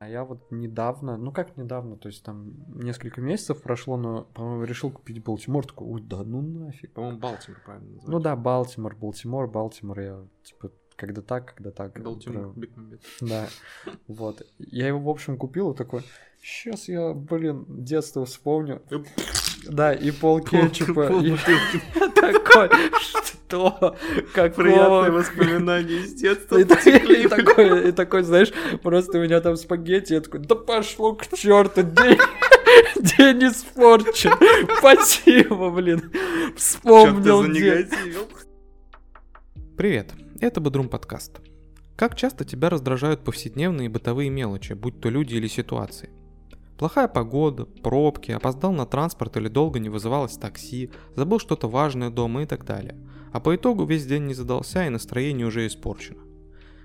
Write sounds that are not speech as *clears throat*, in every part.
А я вот недавно, ну как недавно, то есть там несколько месяцев прошло, но, по-моему, решил купить Балтимор, такой, ой, да ну нафиг. По-моему, Балтимор правильно называется. Ну да, Балтимор, Балтимор, Балтимор, я типа когда так, когда так. Балтимор. *laughs* Да, вот. Я его, в общем, купил и такой, сейчас я, блин, детство вспомню. Да, и пол кетчупа. *laughs* такой, что? *laughs* Приятные Какого? воспоминания из детства. И, такой, и такой, знаешь, просто у меня там спагетти, я такой, да пошло к черту, день, *laughs* день испорчен. Спасибо, блин. Вспомнил? Привет, это Бодрум подкаст. Как часто тебя раздражают повседневные бытовые мелочи, будь то люди или ситуации? Плохая погода, пробки, опоздал на транспорт или долго не вызывалось такси, забыл что-то важное дома и так далее. А по итогу весь день не задался и настроение уже испорчено.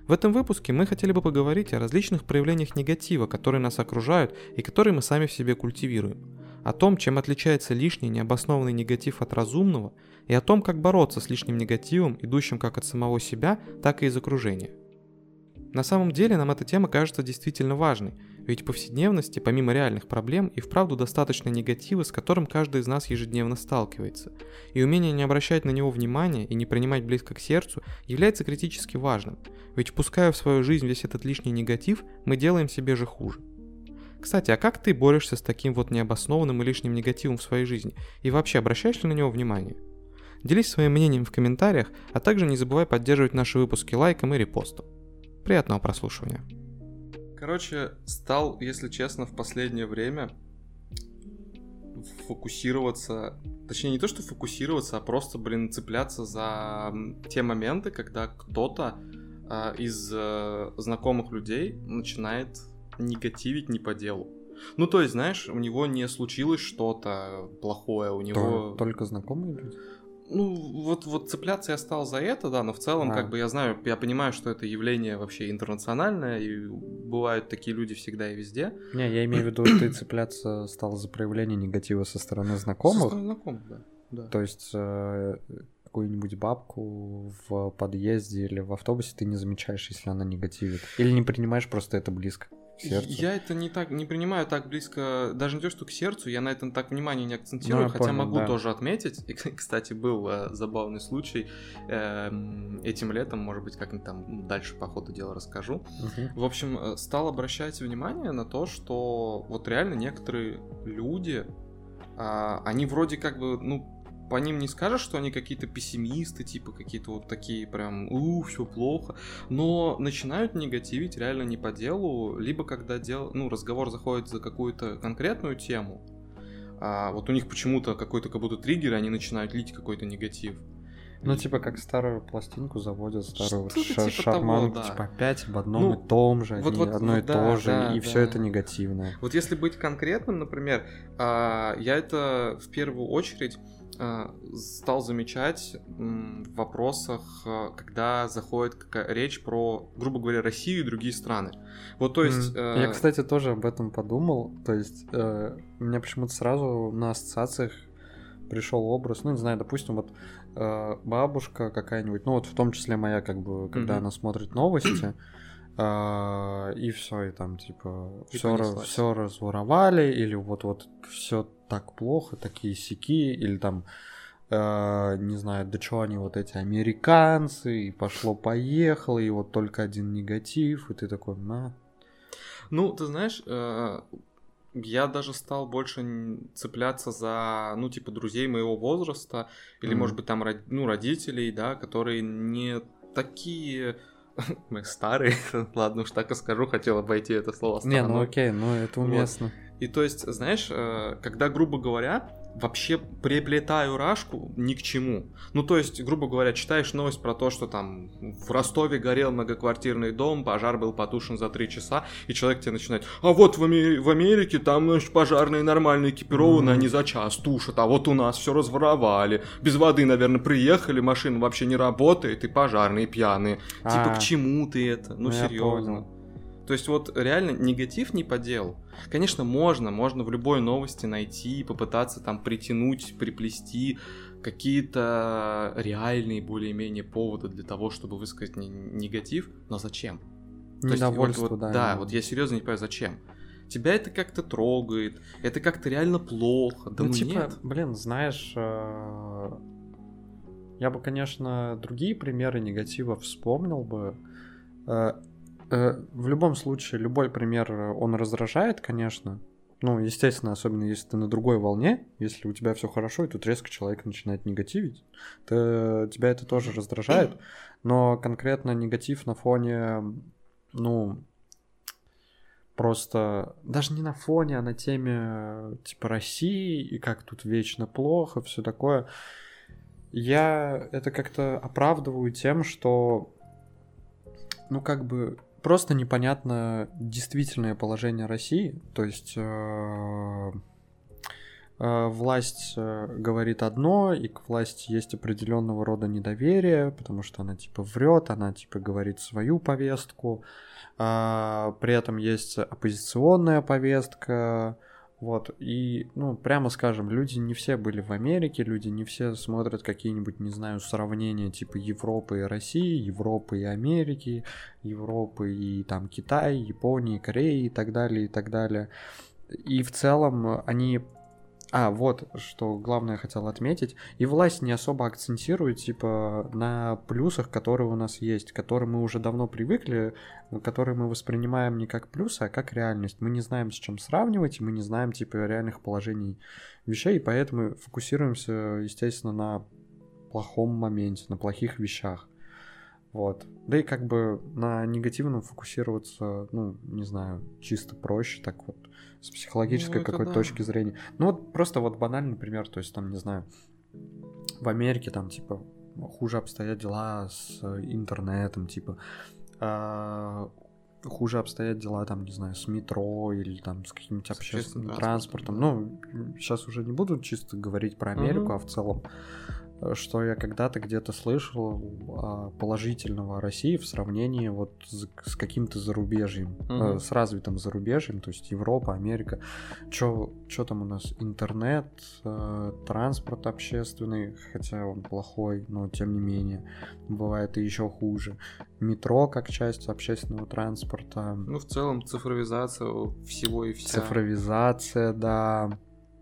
В этом выпуске мы хотели бы поговорить о различных проявлениях негатива, которые нас окружают и которые мы сами в себе культивируем. О том, чем отличается лишний необоснованный негатив от разумного, и о том, как бороться с лишним негативом, идущим как от самого себя, так и из окружения. На самом деле нам эта тема кажется действительно важной, ведь в повседневности, помимо реальных проблем, и вправду достаточно негатива, с которым каждый из нас ежедневно сталкивается. И умение не обращать на него внимания и не принимать близко к сердцу является критически важным, ведь впуская в свою жизнь весь этот лишний негатив, мы делаем себе же хуже. Кстати, а как ты борешься с таким вот необоснованным и лишним негативом в своей жизни? И вообще обращаешь ли на него внимание? Делись своим мнением в комментариях, а также не забывай поддерживать наши выпуски лайком и репостом. Приятного прослушивания. Короче, стал, если честно, в последнее время фокусироваться, точнее не то, что фокусироваться, а просто, блин, цепляться за те моменты, когда кто-то а, из э, знакомых людей начинает негативить не по делу. Ну, то есть, знаешь, у него не случилось что-то плохое, у него... То- Только знакомые люди? Ну, вот, вот цепляться я стал за это, да, но в целом, А. как бы я знаю, я понимаю, что это явление вообще интернациональное, и бывают такие люди всегда и везде. Не, я имею в виду, ты цепляться стал за проявление негатива со стороны Со знакомых. стороны знакомых, да. да. То есть э, какую-нибудь бабку в подъезде или в автобусе ты не замечаешь, если она негативит. или не принимаешь просто это близко сердцу. Я это не так не принимаю так близко, даже не то, что к сердцу, я на этом так внимание не акцентирую, Ну, хотя понял, могу да. тоже отметить. И, кстати, был э, забавный случай эм, этим летом, может быть, как-нибудь там дальше по ходу дела расскажу. Мгм. В общем, э, стал обращать внимание на то, что вот реально некоторые люди, а, они вроде как бы, ну, по ним не скажешь, что они какие-то пессимисты, типа какие-то вот такие прям, у, все плохо, но начинают негативить реально не по делу, либо когда дел, ну, разговор заходит за какую-то конкретную тему, а вот у них почему-то какой-то как будто триггер, и они начинают лить какой-то негатив. Ну, типа, как старую пластинку заводят, старую ша- типа того, шарманку, да. типа, опять об одном Ну, и том же, вот- вот- одно и вот да, то же, да, и да. все это негативное. Вот если быть конкретным, например, а, я это в первую очередь а, стал замечать в вопросах, а, когда заходит речь про, грубо говоря, Россию и другие страны. Вот то есть... Э, Я, кстати, тоже об этом подумал. То есть, э, у меня почему-то сразу на ассоциациях пришел образ, ну, не знаю, допустим, вот бабушка какая-нибудь, ну, вот в том числе моя, как бы, когда она смотрит новости, э, *clears throat* и все, и там, типа, И все, все разворовали, или вот-вот все так плохо, такие сики, или там э, не знаю, да что они вот эти американцы, и пошло-поехало, и вот только один негатив, и ты такой, на, Ну, ты знаешь, э, я даже стал больше цепляться за, ну, типа, друзей моего возраста, или, Мгм. может быть, там, ну, родителей, да, которые не такие... *laughs* Мы старые, *laughs* ладно уж так и скажу, хотел обойти это слово Не, ну окей, ну это Вот. уместно. И то есть, знаешь, э, когда, грубо говоря, вообще приплетаю рашку ни к чему. Ну, то есть, грубо говоря, читаешь новость про то, что там в Ростове горел многоквартирный дом, пожар был потушен за три часа, и человек тебе начинает, а вот в, Аме- в Америке там значит, пожарные нормально экипированы, Мгм. они за час тушат, а вот у нас все разворовали, без воды, наверное, приехали, машина вообще не работает, и пожарные пьяные. Типа, А, к чему ты это? Ну, ну, серьезно. То есть вот реально негатив не по делу. Конечно, можно, можно в любой новости найти, попытаться там притянуть, приплести какие-то реальные более-менее поводы для того, чтобы высказать не- негатив, но зачем? То есть, Недовольство, вот- вот- да, Да, именно. вот я серьезно не понимаю, зачем. Тебя это как-то трогает, это как-то реально плохо. Да ну, ну, типа, нет. блин, знаешь, э, я бы, конечно, другие примеры негатива вспомнил бы. Э, В любом случае, любой пример, э, он раздражает, конечно. Ну, естественно, особенно если ты на другой волне, если у тебя все хорошо, и тут резко человек начинает негативить, то тебя это тоже раздражает. Но конкретно негатив на фоне, ну, просто даже не на фоне, а на теме типа России и как тут вечно плохо, все такое. Я это как-то оправдываю тем, что ну как бы просто непонятно действительное положение России, то есть э, э, власть э, говорит одно, и к власти есть определенного рода недоверие, потому что она типа врет, она типа говорит свою повестку, а, при этом есть оппозиционная повестка, вот, и, ну, прямо скажем, люди не все были в Америке, люди не все смотрят какие-нибудь, не знаю, сравнения типа Европы и России, Европы и Америки, Европы и там Китай, Японии, Кореи и так далее, и так далее. И в целом они... А, вот, что главное хотел отметить. И власть не особо акцентирует, типа, на плюсах, которые у нас есть, к которым мы уже давно привыкли, которые мы воспринимаем не как плюсы, а как реальность. Мы не знаем, с чем сравнивать, и мы не знаем, типа, реальных положений вещей, и поэтому фокусируемся, естественно, на плохом моменте, на плохих вещах. Вот. Да и как бы на негативном фокусироваться, ну, не знаю, чисто проще, так вот, с психологической Ну, какой-то да. точки зрения. Ну вот просто вот банальный пример, то есть там, не знаю, в Америке там, типа, хуже обстоят дела с э, интернетом, типа, а, хуже обстоят дела, там, не знаю, с метро или там с каким-нибудь общественным общественным транспортом. транспортом, Ну, сейчас уже не буду чисто говорить про Америку, Мгм. а в целом, э, что я когда-то где-то слышал а, положительного о России в сравнении вот с, с каким-то зарубежьем, э, Мгм. с развитым зарубежьем, то есть Европа, Америка. Чё, чё там у нас? Интернет, э, транспорт общественный, хотя он плохой, но тем не менее, бывает и еще хуже. Метро как часть общественного транспорта. Ну, в целом, цифровизация всего и вся. Цифровизация, да,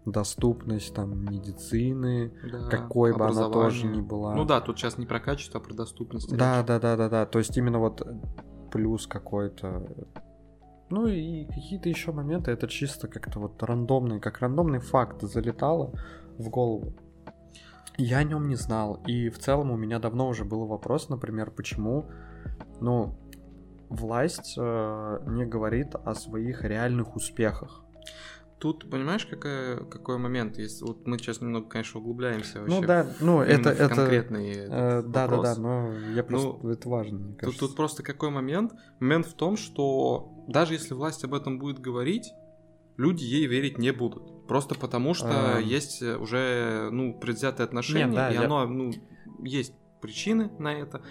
доступность там медицины, Да, какой бы она тоже ни была. Ну да, тут сейчас не про качество, а про доступность. Да, речь. да, да, да, да. То есть именно вот плюс какой-то. Ну и какие-то еще моменты, это чисто как-то вот рандомный, как рандомный факт залетало в голову. Я о нем не знал. И в целом у меня давно уже был вопрос, например, почему, ну, власть э, не говорит о своих реальных успехах. Тут, понимаешь, какая, какой момент есть? Вот мы сейчас немного, конечно, углубляемся вообще. Ну да, ну именно это, в это, э, да, да, да, но я просто, Ну, это важно, мне Тут, кажется. тут просто какой момент? Момент в том, что даже если власть об этом будет говорить, люди ей верить не будут. Просто потому что Эм. есть уже, ну, предвзятое отношение, да, и я- оно, ну, есть причины на это.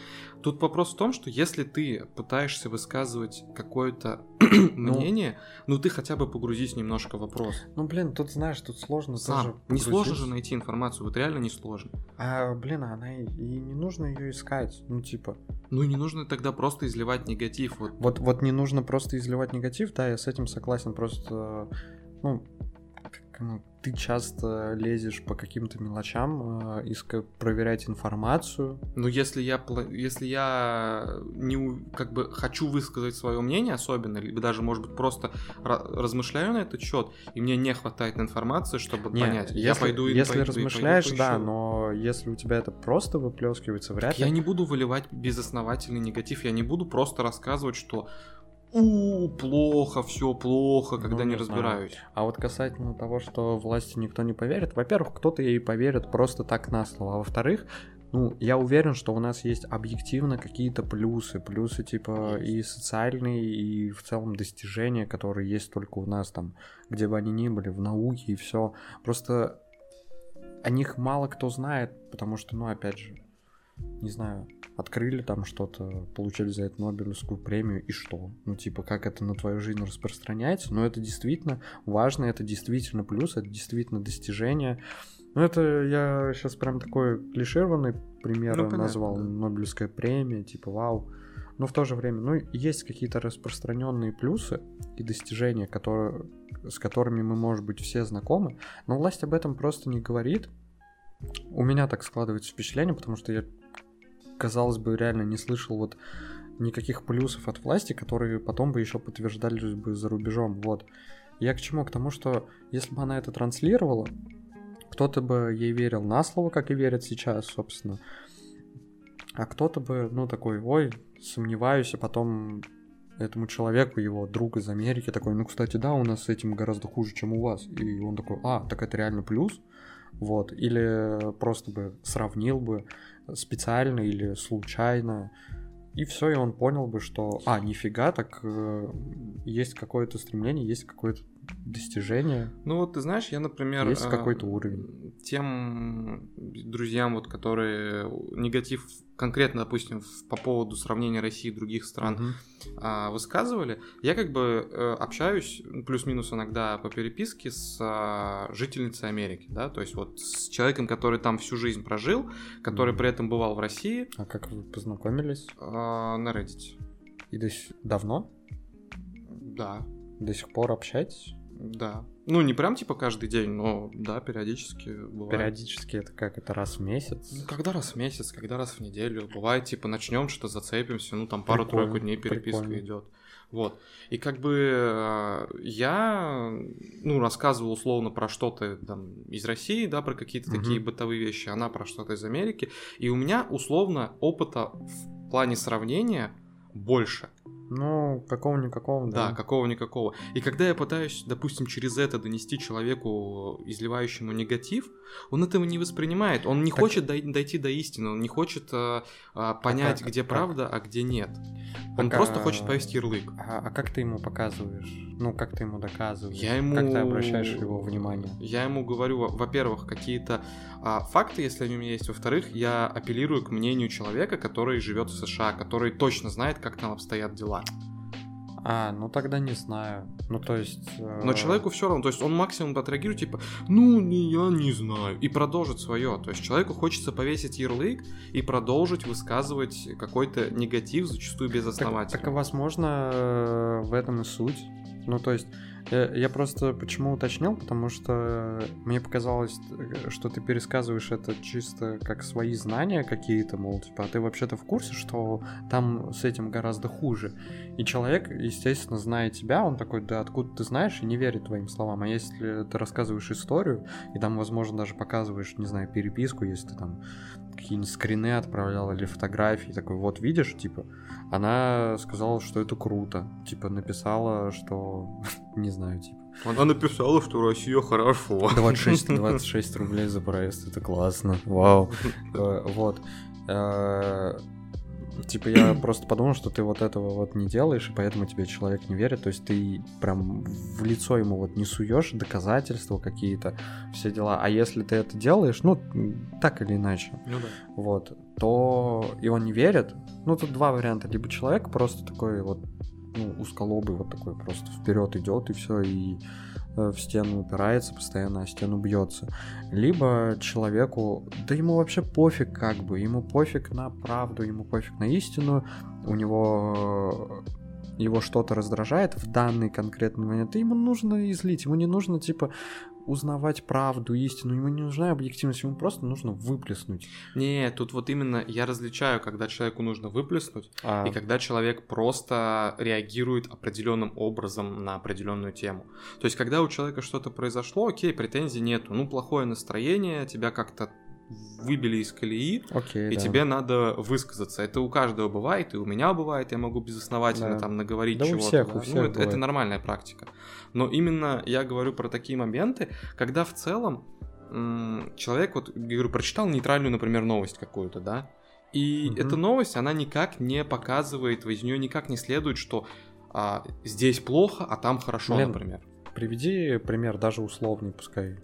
Тут вопрос в том, что если ты пытаешься высказывать какое-то *clears throat* мнение, ну ты хотя бы погрузись немножко в вопрос. Ну, блин, тут, знаешь, тут сложно Сам. Не сложно же найти информацию, вот реально не сложно. А, блин, она и, и не нужно ее искать. Ну, типа, Ну и не нужно тогда просто изливать негатив. Вот вот, вот не нужно просто изливать негатив, да, я с этим согласен, просто, ну, как, ну, ты часто лезешь по каким-то мелочам, э, проверять информацию. Ну, если я, если я не, как бы хочу высказать свое мнение особенно, либо даже, может быть, просто ра- размышляю на этот счет, и мне не хватает информации, чтобы Не, понять, я если, пойду и если пойду, и пойду размышляешь, да, но если у тебя это просто выплескивается, вряд ли. Я не буду выливать безосновательный негатив, я не буду просто рассказывать, что у плохо, все плохо, когда Ну, не не знаю. разбираюсь. А вот касательно того, что власти никто не поверит, во-первых, кто-то ей поверит просто так на слово, а во-вторых, ну, я уверен, что у нас есть объективно какие-то плюсы, плюсы типа и социальные, и в целом достижения, которые есть только у нас там, где бы они ни были, в науке и все. Просто о них мало кто знает, потому что, ну, опять же, не знаю, открыли там что-то, получили за это Нобелевскую премию, и что? Ну, типа, как это на твою жизнь распространяется? Но это действительно важно, это действительно плюс, это действительно достижение. Ну, это я сейчас прям такой клишированный пример Ну, понятно, назвал, да. Нобелевская премия, типа, вау. но в то же время, ну, есть какие-то распространенные плюсы и достижения, которые, с которыми мы, может быть, все знакомы, но власть об этом просто не говорит. У меня так складывается впечатление, потому что я, казалось бы, реально не слышал вот никаких плюсов от власти, которые потом бы еще подтверждались бы за рубежом. Вот. Я к чему? К тому, что если бы она это транслировала, кто-то бы ей верил на слово, как и верят сейчас, собственно. А кто-то бы, ну, такой, ой, сомневаюсь, а потом этому человеку, его друг из Америки, такой, ну, кстати, да, у нас с этим гораздо хуже, чем у вас. И он такой, а, так это реально плюс? Вот. Или просто бы сравнил бы специально или случайно. И все, и он понял бы, что, а, нифига, так э, есть какое-то стремление, есть какое-то достижение. Ну вот ты знаешь, я, например, есть э, какой-то уровень. Тем друзьям, вот, которые негатив конкретно, допустим, по поводу сравнения России и других стран угу. высказывали, я как бы э, общаюсь плюс-минус иногда по переписке с а, жительницей Америки, да, то есть вот с человеком, который там всю жизнь прожил, который при этом бывал в России. А как вы познакомились? А, на Reddit. И до сих... давно? Да. До сих пор общаетесь? Да. Ну, не прям типа каждый день, но да, периодически бывает. Периодически это как? Это раз в месяц? Ну, когда раз в месяц, когда раз в неделю. Бывает, типа, начнем что-то зацепимся, ну, там пару-тройку дней переписка прикольно. идет. Вот. И как бы э, я, ну, рассказывал условно про что-то там из России, да, про какие-то угу. такие бытовые вещи, она про что-то из Америки. И у меня условно опыта в плане сравнения больше. Ну, какого-никакого, да. Да, какого-никакого. И когда я пытаюсь, допустим, через это донести человеку, изливающему негатив, он этого не воспринимает. Он не так... хочет дой- дойти до истины, он не хочет а, а, понять, а как, где как? правда, а где нет. Он а просто хочет повести ярлык. А, а как ты ему показываешь? Ну, как ты ему доказываешь? Я ему... Как ты обращаешь его внимание? Я ему говорю, во-первых, какие-то а, факты, если они у меня есть. Во-вторых, я апеллирую к мнению человека, который живет в США, который точно знает, как там обстоят дела. А, ну тогда не знаю. Ну то есть. Э... Но человеку все равно, то есть он максимум отреагирует, типа, ну я не знаю, и продолжит свое. То есть человеку хочется повесить ярлык и продолжить высказывать какой-то негатив, зачастую без основания. Так, так возможно э, в этом и суть. Ну то есть я, я просто почему уточнил, потому что мне показалось, что ты пересказываешь это чисто как свои знания какие-то, мол, типа, а ты вообще-то в курсе, что там с этим гораздо хуже. И человек, естественно, зная тебя, он такой, да откуда ты знаешь, и не верит твоим словам. А если ты рассказываешь историю, и там, возможно, даже показываешь, не знаю, переписку, если ты там какие-нибудь скрины отправлял или фотографии, такой, вот видишь, типа, она сказала, что это круто, типа, написала, что, *laughs* не знаю, типа. Она написала, что Россия хорошо. *laughs* 26, 26 *laughs* рублей за проезд, это классно, вау. Э, вот. Типа я *clears throat* просто подумал, что ты вот этого вот не делаешь, и поэтому тебе человек не верит. То есть ты прям в лицо ему вот не суешь доказательства какие-то, все дела. А если ты это делаешь, ну, так или иначе, ну, да. вот, то и он не верит. Ну, тут два варианта. Либо человек просто такой вот, ну, узколобый, вот такой просто вперед идет и все, и Э, в стену упирается, постоянно о стену бьется. Либо человеку, да ему вообще пофиг как бы, ему пофиг на правду, ему пофиг на истину, у него его что-то раздражает в данный конкретный момент, и ему нужно излить, ему не нужно, типа, узнавать правду, истину, ему не нужна объективность, ему просто нужно выплеснуть. Не, тут вот именно я различаю, когда человеку нужно выплеснуть, а... и когда человек просто реагирует определенным образом на определенную тему. То есть, когда у человека что-то произошло, окей, претензий нету, ну, плохое настроение, тебя как-то выбили из колеи, okay, и да. тебе надо высказаться. Это у каждого бывает, и у меня бывает, я могу безосновательно да. там наговорить да чего-то. У всех, да. у всех ну, это, это нормальная практика. Но именно я говорю про такие моменты, когда в целом человек, вот, говорю, прочитал нейтральную, например, новость какую-то, да, и угу. эта новость, она никак не показывает, из нее никак не следует, что а, здесь плохо, а там хорошо, Блин, например. Приведи пример, даже условный, пускай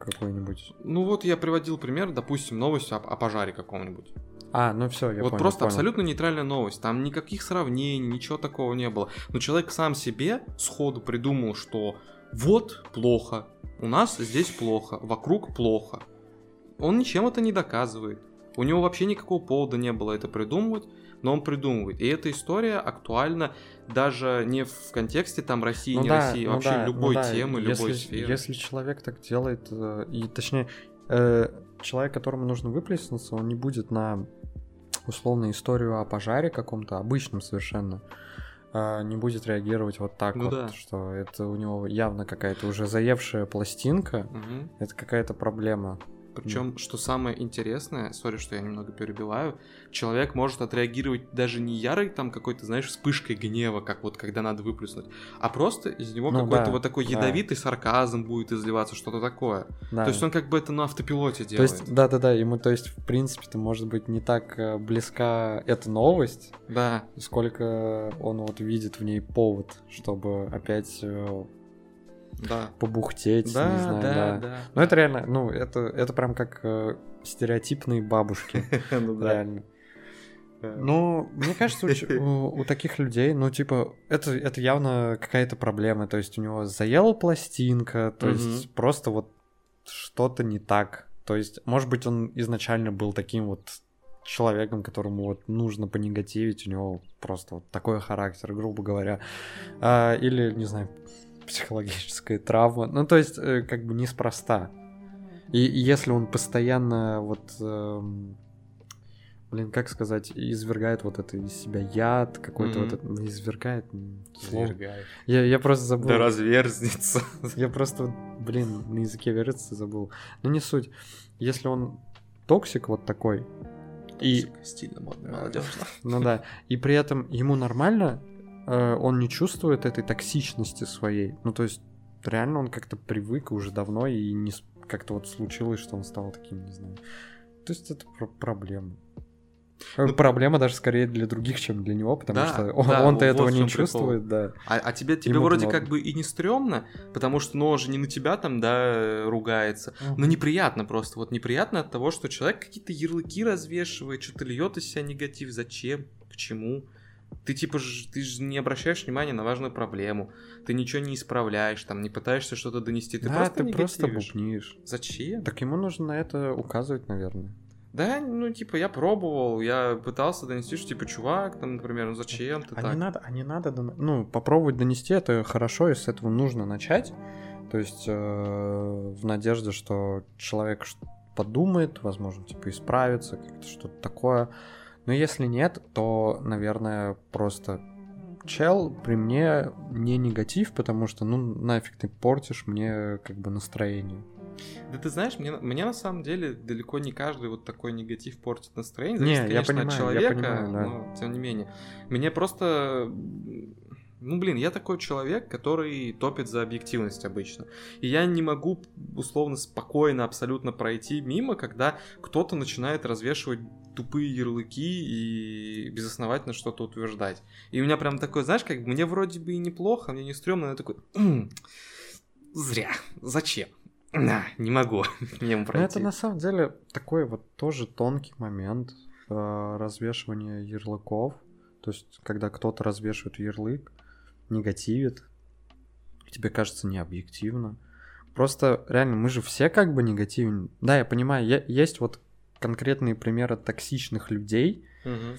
какой-нибудь. Ну вот я приводил пример, допустим, новость о, о пожаре каком-нибудь. А, ну все, я Вот понял, просто понял. абсолютно нейтральная новость. Там никаких сравнений, ничего такого не было. Но человек сам себе сходу придумал, что вот плохо, у нас здесь плохо, вокруг плохо. Он ничем это не доказывает. У него вообще никакого повода не было это придумывать. Но он придумывает. И эта история актуальна даже не в контексте там России, Ну не да, России, ну вообще да, любой ну да, темы, любой если, сферы. Если человек так делает, э, и точнее, э, человек, которому нужно выплеснуться, он не будет на условную историю о пожаре каком-то, обычном совершенно, а, не будет реагировать вот так Ну вот, да. что это у него явно какая-то уже заевшая пластинка, Мгм. это какая-то проблема. Причем, что самое интересное, сори, что я немного перебиваю, человек может отреагировать даже не ярой там какой-то, знаешь, вспышкой гнева, как вот когда надо выплеснуть, а просто из него Ну какой-то да, вот такой да. ядовитый сарказм будет изливаться, что-то такое. Да. То есть он как бы это на автопилоте То делает. есть, да-да-да, ему, то есть, в принципе-то, может быть, не так э, близка эта новость, Да, сколько он вот видит в ней повод, чтобы опять э, да. побухтеть, Да, не знаю, да, да. да. Ну, это реально, ну, это, это прям как э, стереотипные бабушки, *laughs* Ну да. реально. Ну, мне кажется, *laughs* у, у- таких людей, ну, типа, это, это явно какая-то проблема. То есть у него заела пластинка, то есть просто вот что-то не так. То есть, может быть, он изначально был таким вот человеком, которому вот нужно понегативить, у него просто вот такой характер, грубо говоря. А, или, не знаю, психологическая травма. Ну, то есть, э, как бы неспроста. И если он постоянно вот... эм, Блин, как сказать, извергает вот это из себя яд какой-то Мгм. вот это, извергает слово. Извергает. Я, я просто забыл. Да разверзнется. *laughs* Я просто, блин, на языке вертится забыл. Но не суть. Если он токсик вот такой, и, Стильно, модно, молодежно. ну да, и при этом ему нормально, э, он не чувствует этой токсичности своей. Ну, то есть, реально он как-то привык уже давно, и не как-то вот случилось, что он стал таким, не знаю. То есть, это про- проблема. Э, Ну, Проблема даже скорее для других, чем для него, потому Да, что он, да, то вот этого не чём прикол. чувствует, да. А, а тебе, тебе Ему вроде как бы и не стрёмно, потому что, ну, он же не на тебя там, да, ругается. Но неприятно просто. Вот неприятно от того, что человек какие-то ярлыки развешивает, что-то льет из себя негатив. Зачем? К чему? Ты типа ж, ты же не обращаешь внимания на важную проблему. Ты ничего не исправляешь, там, не пытаешься что-то донести. Ты Да, просто ты просто негативишь. бубнишь. Зачем? Так ему нужно на это указывать, наверное. Да, ну, типа, я пробовал, я пытался донести, что, типа, чувак, там, например, ну зачем ты А так? не надо, а не надо, ну, попробовать донести это хорошо, и с этого нужно начать. То есть э, в надежде, что человек подумает, возможно, типа исправится, как-то что-то такое. Но если нет, то, наверное, просто чел при мне не негатив, потому что, ну, нафиг ты портишь мне как бы настроение. Да ты знаешь, мне, мне на самом деле далеко не каждый вот такой негатив портит настроение. Не, Зависит, я конечно, понимаю, от я человека, понимаю, да. но тем не менее. Мне просто... Ну, блин, я такой человек, который топит за объективность обычно. И я не могу условно спокойно абсолютно пройти мимо, когда кто-то начинает развешивать тупые ярлыки и безосновательно что-то утверждать. И у меня прям такое, знаешь, как мне вроде бы и неплохо, мне не стрёмно, но я такой... «М, Зря. Зачем? На, не могу *laughs* мимо пройти. это на самом деле такой вот тоже тонкий момент э, развешивания ярлыков. То есть, когда кто-то развешивает ярлык, негативит, тебе кажется необъективно. Просто реально, мы же все как бы негативны. Да, я понимаю, е- есть вот конкретные примеры токсичных людей, Мгм.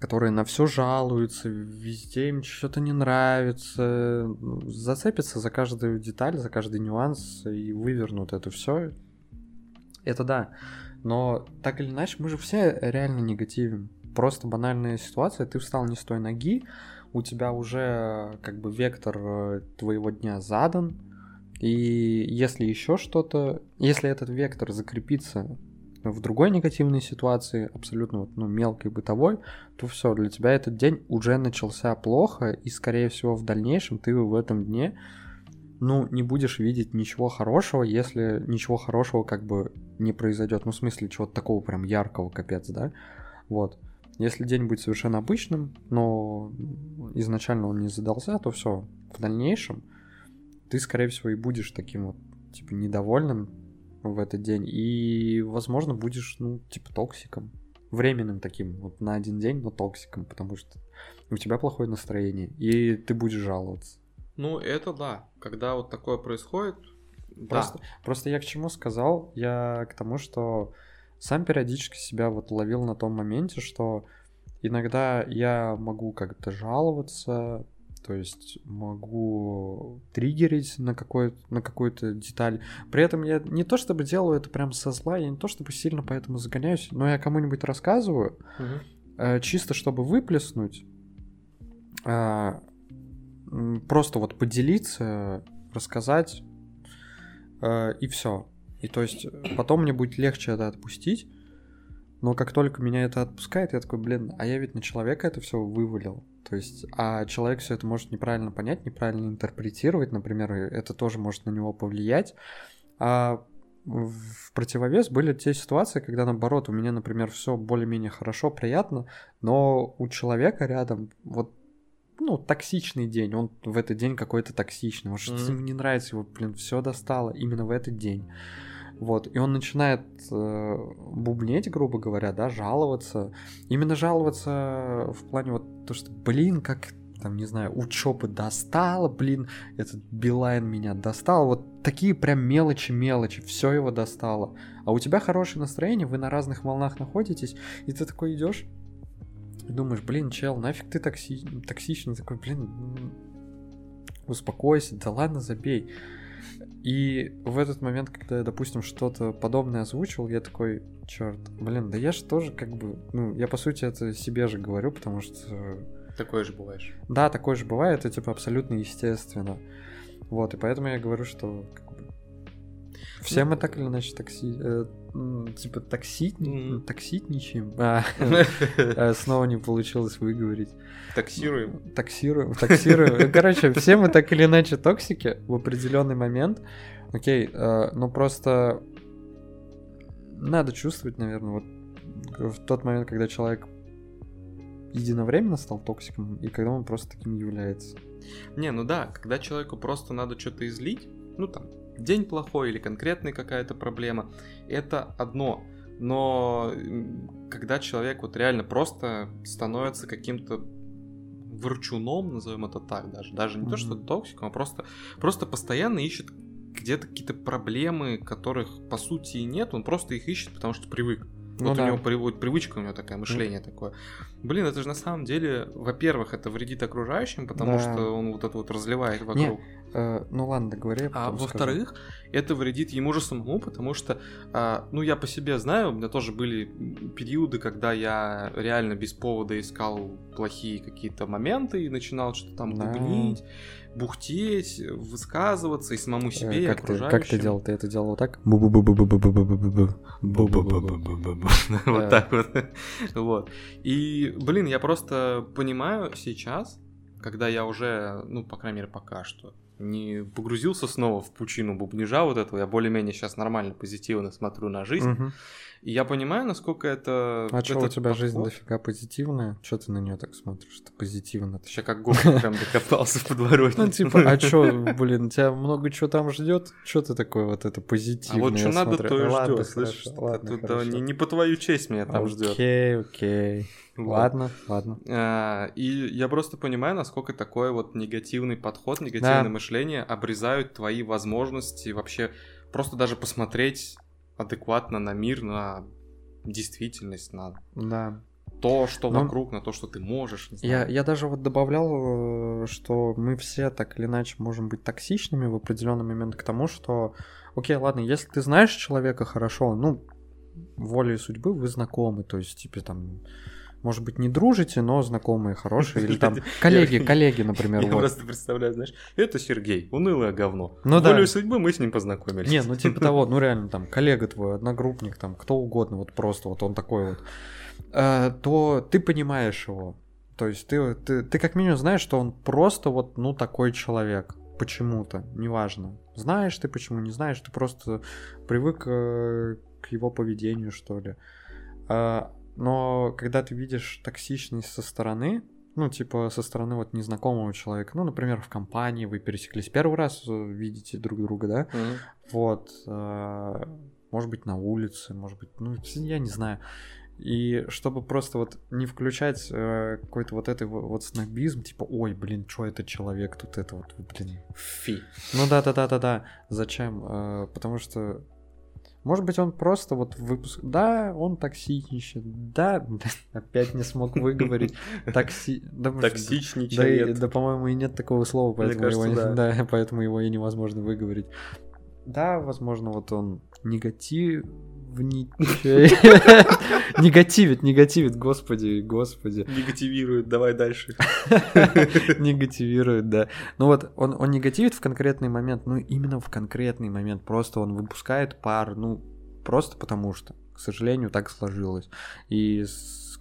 которые на все жалуются, везде им что-то не нравится, ну, зацепятся за каждую деталь, за каждый нюанс и вывернут это все. Это да. Но так или иначе, мы же все реально негативим. Просто банальная ситуация, ты встал не с той ноги, у тебя уже как бы вектор э, твоего дня задан, и если еще что-то, если этот вектор закрепится в другой негативной ситуации, абсолютно вот, ну, мелкой бытовой, то все, для тебя этот день уже начался плохо, и, скорее всего, в дальнейшем ты в этом дне, ну, не будешь видеть ничего хорошего, если ничего хорошего как бы не произойдет. Ну, в смысле, чего-то такого прям яркого, капец, да? Вот. Если день будет совершенно обычным, но изначально он не задался, то все, в дальнейшем ты, скорее всего, и будешь таким вот, типа, недовольным в этот день, и, возможно, будешь, ну, типа, токсиком. Временным таким, вот на один день, но токсиком, потому что у тебя плохое настроение, и ты будешь жаловаться. Ну, это да. Когда вот такое происходит, Просто, просто я к чему сказал? Я к тому, что сам периодически себя вот ловил на том моменте, что иногда я могу как-то жаловаться, то есть могу триггерить на, какой на какую-то деталь. При этом я не то чтобы делаю это прям со зла, я не то чтобы сильно поэтому загоняюсь, но я кому-нибудь рассказываю, э, чисто чтобы выплеснуть, э, просто вот поделиться, рассказать, э, и все. И то есть потом мне будет легче это отпустить, но как только меня это отпускает, я такой, блин, а я ведь на человека это все вывалил. То есть, а человек все это может неправильно понять, неправильно интерпретировать, например, это тоже может на него повлиять. А в противовес были те ситуации, когда наоборот у меня, например, все более-менее хорошо, приятно, но у человека рядом вот ну, токсичный день, он в этот день какой-то токсичный, может, mm-hmm. ему не нравится, его, блин, все достало именно в этот день. Вот, и он начинает э, бубнеть, грубо говоря, да, жаловаться. Именно жаловаться в плане вот то, что, блин, как там, не знаю, учебы достало, блин, этот Билайн меня достал. Вот такие прям мелочи-мелочи, все его достало. А у тебя хорошее настроение, вы на разных волнах находитесь, и ты такой идешь думаешь, блин, чел, нафиг ты токси... токсичный, такой, блин, успокойся, да ладно, забей. И в этот момент, когда я, допустим, что-то подобное озвучил, я такой, черт, блин, да я же тоже как бы, ну, я по сути это себе же говорю, потому что... Такое же бываешь. Да, такое же бывает, это типа абсолютно естественно. Вот, и поэтому я говорю, что как бы, все мы так или иначе такси, э, типа таксить, mm. такситничаем. *laughs* А, *laughs* э, снова не получилось выговорить. Таксируем. Таксируем, таксируем. Короче, все мы так или иначе токсики в определенный момент. Окей, э, ну просто надо чувствовать, наверное, вот в тот момент, когда человек единовременно стал токсиком, и когда он просто таким является. Не, ну да, когда человеку просто надо что-то излить, ну там, день плохой или конкретная какая-то проблема, это одно. Но когда человек вот реально просто становится каким-то ворчуном, назовем это так даже, даже не mm-hmm. то, что токсиком, а просто, просто постоянно ищет где-то какие-то проблемы, которых по сути и нет, он просто их ищет, потому что привык. Ну, вот да. у него приводит привычка, у него такое мышление mm. такое. Блин, это же на самом деле, во-первых, это вредит окружающим, потому да. что он вот это вот разливает вокруг. Не, Э, ну ладно, говори. А во-вторых, это вредит ему же самому, потому что, э, ну я по себе знаю, у меня тоже были периоды, когда я реально без повода искал плохие какие-то моменты и начинал что-то там да. бубнить, бухтеть, высказываться и самому себе, и как окружающим. Ты, как ты делал? Ты это делал вот так? Вот так вот. Вот. И, блин, я просто понимаю сейчас, когда я уже, ну, по крайней мере, пока что не погрузился снова в пучину бубнижа вот этого, я более-менее сейчас нормально, позитивно смотрю на жизнь. Угу. И я понимаю, насколько это... А что, у тебя подход... жизнь дофига позитивная? Что ты на нее так смотришь? Это позитивно. Сейчас как Гоша прям докопался в подворотне. Ну, типа, а что, блин, тебя много чего там ждет? Что ты такое вот это позитивное? А вот что надо, то и ждет, слышишь? Не по твою честь меня там ждет. Окей, окей. Вот. Ладно, ладно. А, и я просто понимаю, насколько такой вот негативный подход, негативное да. мышление обрезают твои возможности вообще просто даже посмотреть адекватно на мир, на действительность, на да. то, что Но... вокруг, на то, что ты можешь. Я, я даже вот добавлял, э, что мы все так или иначе можем быть токсичными в определенный момент к тому, что, окей, ладно, если ты знаешь человека хорошо, ну, волей судьбы вы знакомы, то есть, типа, там, может быть, не дружите, но знакомые хорошие, или там *laughs* коллеги, *laughs* коллеги, например. Я просто представляю, знаешь, это Сергей, унылое говно. Ну да. судьбы мы с ним познакомились. Не, ну типа того, ну *laughs* реально, там, коллега твой, одногруппник, там, кто угодно, вот просто вот он такой вот, э, то ты понимаешь его. То есть ты, ты, ты как минимум знаешь, что он просто вот, ну, такой человек. Почему-то, неважно. Знаешь ты почему, не знаешь, ты просто привык э, к его поведению, что ли. А, но когда ты видишь токсичность со стороны, ну, типа, со стороны вот незнакомого человека, ну, например, в компании вы пересеклись первый раз, э, видите друг друга, да, mm-hmm. вот, э, может быть, на улице, может быть, ну, я не знаю. И чтобы просто вот не включать э, какой-то вот этой вот снобизм, типа, ой, блин, что это человек тут это вот, блин. Фи. Ну да, да, да, да, да. Зачем? Э, потому что Может быть, он просто вот выпуск... Да, он токсичничает. Да, *laughs* опять не смог выговорить. *laughs* Такси... Да, Токсичничает. Да, да, по-моему, и нет такого слова, поэтому, кажется, его, да. *laughs* да, поэтому его и невозможно выговорить. Да, возможно, вот он негативничает. *laughs* *laughs* Негативит, негативит, господи, господи. Негативирует, давай дальше. *laughs* Негативирует, да. Ну вот, он, он негативит в конкретный момент, ну именно в конкретный момент. Просто он выпускает пар, ну, просто потому что, к сожалению, так сложилось. И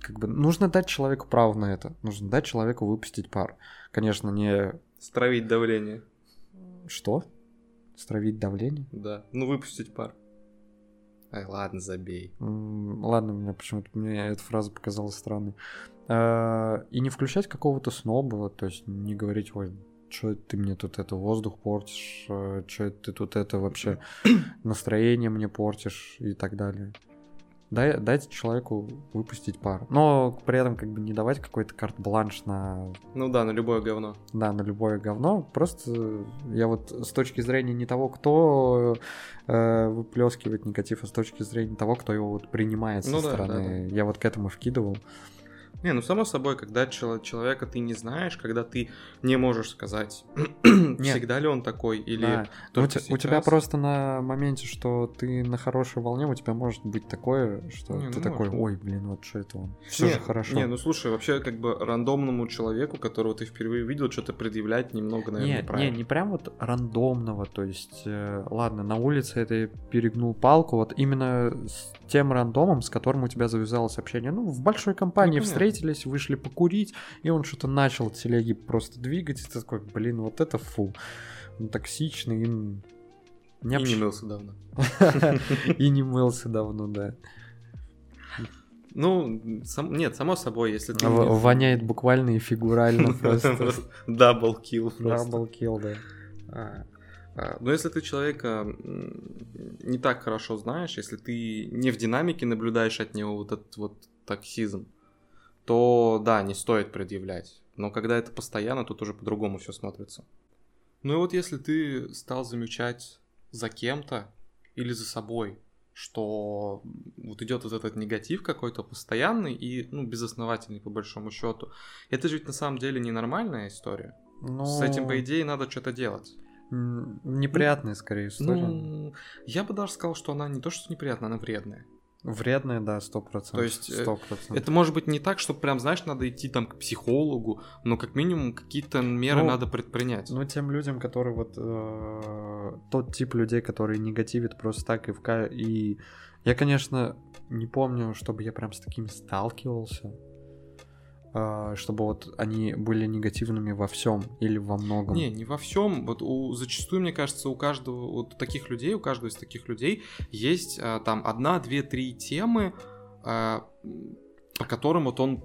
как бы нужно дать человеку право на это. Нужно дать человеку выпустить пар. Конечно, не... Стравить давление. Что? Стравить давление? Да. Ну, выпустить пар. Ай, ладно, забей. Ладно, мне почему-то мне эта фраза показалась странной. А, И не включать какого-то сноба, то есть не говорить, ой, что ты мне тут это воздух портишь, что ты тут это вообще *clears throat* настроение мне портишь и так далее. Дай, дайте человеку выпустить пар. Но при этом как бы не давать какой-то карт-бланш на, Ну да, на любое говно. да, на любое говно. Просто я вот с точки зрения не того, кто э, выплескивает негатив, а с точки зрения того, кто его вот принимает со Ну да, стороны. Я вот к этому вкидывал. Не, ну само собой, когда чело- человека ты не знаешь, когда ты не можешь сказать, *clears throat* всегда ли он такой, или Да. Ну, у, те- у тебя сейчас. просто на моменте, что ты на хорошей волне, у тебя может быть такое, что Не, ты ну такой, может. ой, блин, вот что это он. Все Не, же хорошо. Не, ну слушай, вообще как бы рандомному человеку, которого ты впервые видел, что-то предъявлять немного, наверное, Не, не, неправильно. не прям вот рандомного, то есть, э, ладно, на улице это перегнул палку, вот именно с тем рандомом, с которым у тебя завязалось общение. Ну, в большой компании Ну, понятно. Встретились, вышли покурить, и он что-то начал телеги просто двигать, и ты такой, блин, вот это фу. Он токсичный, и м, не И не общ- мылся давно. *laughs* И не мылся давно, да. Ну, сам- нет, само собой, если ты... В- не- Воняет буквально и фигурально *laughs* просто. Double kill просто. Double kill, да. А, а, Но если ты человека не так хорошо знаешь, если ты не в динамике наблюдаешь от него вот этот вот токсизм, то да, не стоит предъявлять. Но когда это постоянно, тут уже по-другому все смотрится. Ну и вот если ты стал замечать за кем-то или за собой, что вот идет вот этот негатив какой-то постоянный и ну, безосновательный по большому счету, это же ведь на самом деле ненормальная история. С этим, по Ну, идее, надо что-то делать. Неприятная, скорее, история. Ну, я бы даже сказал, что она не то, что неприятная, она вредная. Вредная, да, сто процентов. То есть, э, сто процентов. Это может быть не так, что прям, знаешь, надо идти там к психологу, но как минимум какие-то меры Ну, надо предпринять. Ну, тем людям, которые вот... э, тот тип людей, которые негативят просто так и в И я, конечно, не помню, чтобы я прям с такими сталкивался. Э, чтобы вот они были негативными во всем или во многом. Не, не во всем. Вот у, зачастую, мне кажется, у каждого вот у таких людей, у каждого из таких людей есть а, там одна, две, три темы, а, по которым вот он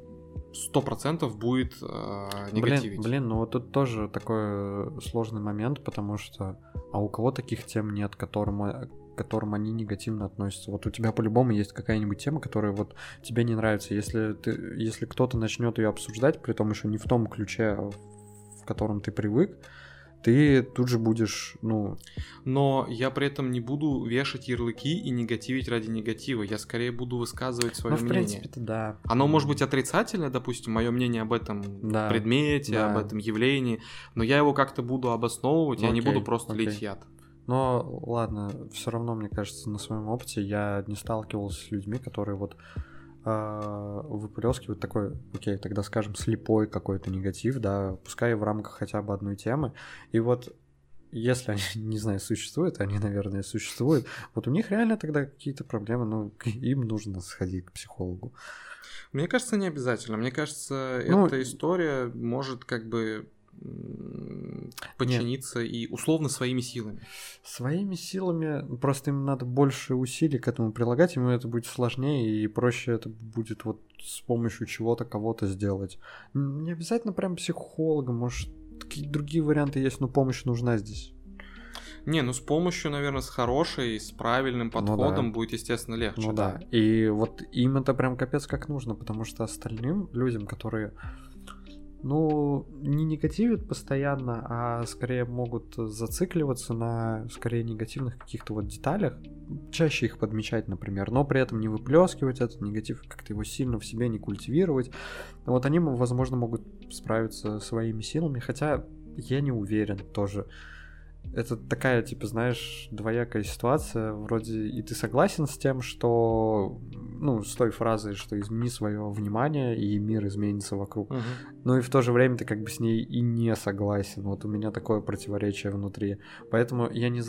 сто процентов будет а, негативить. Блин, блин, ну вот тут тоже такой сложный момент, потому что а у кого таких тем нет, которым, э, к которым они негативно относятся? Вот у тебя по-любому есть какая-нибудь тема, которая вот тебе не нравится. Если ты, если кто-то начнет ее обсуждать, при том еще не в том ключе, а в котором ты привык, ты тут же будешь, ну, Но я при этом не буду вешать ярлыки и негативить ради негатива. Я скорее буду высказывать свое ну, в мнение. принципе-то да. Оно может быть отрицательное, допустим, мое мнение об этом Да, предмете, да. об этом явлении, но я его как-то буду обосновывать, я не Окей, буду просто окей. лить яд. Но ладно, все равно, мне кажется, на своем опыте я не сталкивался с людьми, которые вот э, выплескивают такой, окей, тогда скажем, слепой какой-то негатив, да, пускай в рамках хотя бы одной темы. И вот если они, *laughs* не знаю, существуют, они, наверное, существуют, вот у них реально тогда какие-то проблемы, ну, им нужно сходить к психологу. Мне кажется, не обязательно. Мне кажется, Ну, эта история может как бы подчиниться и условно своими силами. Своими силами, ну, просто им надо больше усилий к этому прилагать, ему это будет сложнее и проще это будет вот с помощью чего-то кого-то сделать. Не обязательно прям психолога, может, какие-то другие варианты есть, но помощь нужна здесь. Не, ну с помощью, наверное, с хорошей, с правильным Ну да. подходом будет, естественно, легче. Ну да. И вот им это прям капец как нужно, потому что остальным людям, которые ну, не негативят постоянно, а скорее могут зацикливаться на скорее негативных каких-то вот деталях, чаще их подмечать, например, но при этом не выплескивать этот негатив, как-то его сильно в себе не культивировать. Вот они, возможно, могут справиться своими силами, хотя я не уверен тоже это такая, типа, знаешь, двоякая ситуация. Вроде и ты согласен с тем, что, ну, с той фразой, что измени свое внимание, и мир изменится вокруг. Мгм. Но и в то же время ты как бы с ней и не согласен. Вот у меня такое противоречие внутри. Поэтому я не,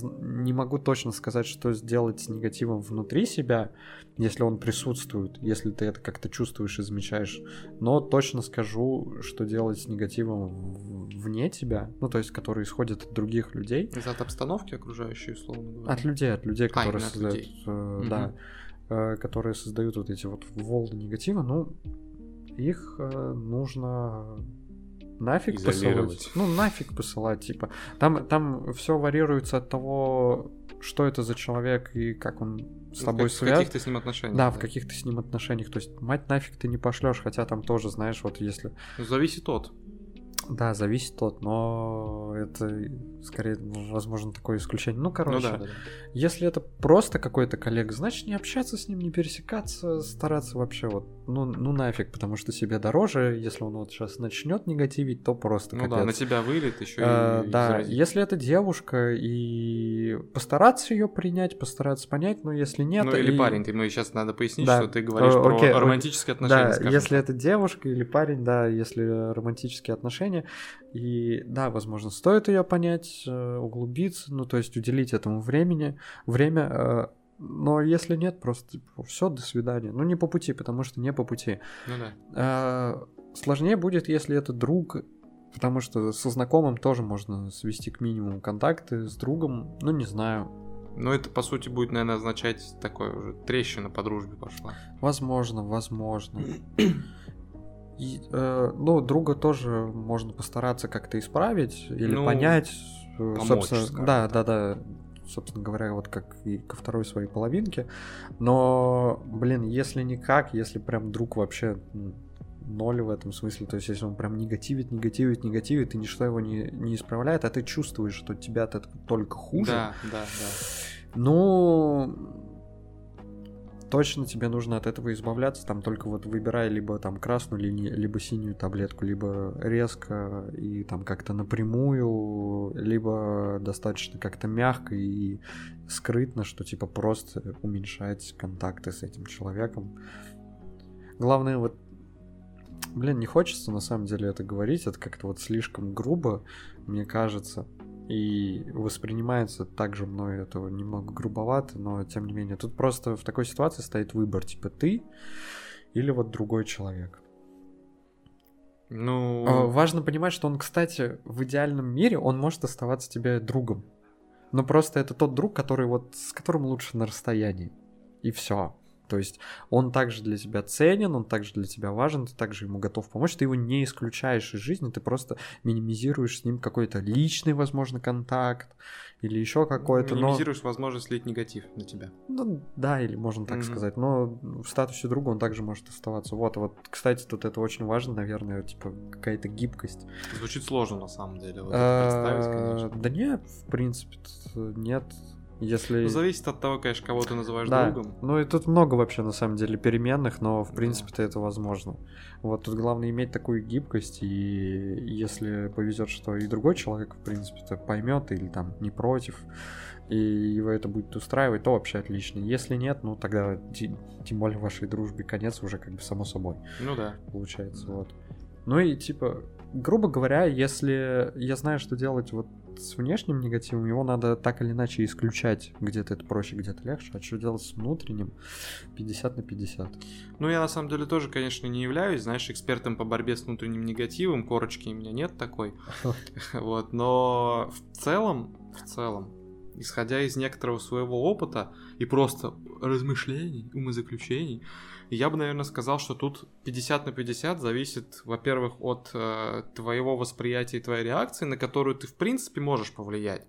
не могу точно сказать, что сделать с негативом внутри себя, если он присутствует, если ты это как-то чувствуешь и замечаешь. Но точно скажу, что делать с негативом вне тебя, ну, то есть, который исходит от других людей, от обстановки окружающей, условно говоря. от людей, от людей, А, которые от создают, людей. э, Мгм. да, которые создают вот эти вот волны негатива, ну, их э, нужно нафиг посылать. Ну, нафиг посылать, типа. Там, там все варьируется от того, что это за человек и как он с Ну, тобой как- В связан. каких-то с ним отношениях. Да, в каких-то с ним отношениях. То есть, мать нафиг ты не пошлешь, хотя там тоже, знаешь, вот если Ну, зависит от. Да, зависит от, но это скорее, возможно, такое исключение. Ну, короче, Ну да, да, да. если это просто какой-то коллега, значит, не общаться с ним, не пересекаться, стараться вообще вот, ну, ну нафиг, потому что себе дороже, если он вот сейчас начнет негативить, то просто Ну да, капец. на тебя вылет еще Э, и да, заразит. если это девушка, и постараться ее принять, постараться понять, но если нет... Ну или и- парень, ты, мы сейчас надо пояснить, Да. что ты говоришь Э, про окей, романтические отношения. Да, скажем если это девушка или парень, да, если романтические отношения. И да, возможно, стоит ее понять, э, углубиться, ну, то есть уделить этому времени, время. Но если нет, просто все, до свидания. Ну, не по пути, потому что не по пути. Ну да. Э, Сложнее будет, если это друг, потому что со знакомым тоже можно свести к минимуму контакты, с другом, ну, не знаю. Но это, по сути, будет, наверное, означать такое уже трещина по дружбе пошла. Возможно, возможно. И, э, ну, друга тоже можно постараться как-то исправить или Ну, понять. э, помочь, собственно, да, так. да, да. Собственно говоря, вот как и ко второй своей половинке. Но, блин, если никак, если прям друг вообще ноль в этом смысле, то есть если он прям негативит, негативит, негативит, и ничто его не, не исправляет, а ты чувствуешь, что тебя от этого только хуже, Да, да, да. ну, точно тебе нужно от этого избавляться. Там только вот выбирай либо там красную линию, либо синюю таблетку, либо резко и там как-то напрямую, либо достаточно как-то мягко и скрытно, что типа просто уменьшать контакты с этим человеком. Главное вот Блин, не хочется на самом деле это говорить, это как-то вот слишком грубо, мне кажется. И воспринимается также мной это немного грубовато, но тем не менее. Тут просто в такой ситуации стоит выбор, типа ты или вот другой человек. Ну, А, Важно понимать, что он, кстати, в идеальном мире, он может оставаться тебе другом. Но просто это тот друг, который вот с которым лучше на расстоянии. И все. То есть он также для тебя ценен, он также для тебя важен, ты также ему готов помочь, ты его не исключаешь из жизни, ты просто минимизируешь с ним какой-то личный, возможно, контакт или еще какой-то. но- минимизируешь возможность слить негатив на тебя. ну, да, или можно так Мгм. сказать. Но в статусе друга он также может оставаться. Вот, вот, кстати, тут это очень важно, наверное, типа какая-то гибкость. Звучит сложно на самом деле. вот это представить, А. Да нет, в принципе, нет. Если... Ну, зависит от того, конечно, кого ты называешь Да, другом. ну и тут много вообще на самом деле переменных, но в принципе-то это возможно. Вот тут главное иметь такую гибкость, и если повезет, что и другой человек, в принципе-то поймет или там не против, и его это будет устраивать, то вообще отлично. Если нет, ну тогда тем более вашей дружбе конец уже как бы само собой Ну да. получается, вот. Ну и типа, грубо говоря, если я знаю, что делать вот с внешним негативом, его надо так или иначе исключать. Где-то это проще, где-то легче. А что делать с внутренним? 50 на 50. Ну, я на самом деле тоже, конечно, не являюсь, знаешь, экспертом по борьбе с внутренним негативом, корочки у меня нет такой. *laughs* Вот, но в целом, в целом, исходя из некоторого своего опыта и просто размышлений, умозаключений, И я бы, наверное, сказал, что тут 50 на 50 зависит, во-первых, от э, твоего восприятия и твоей реакции, на которую ты, в принципе, можешь повлиять.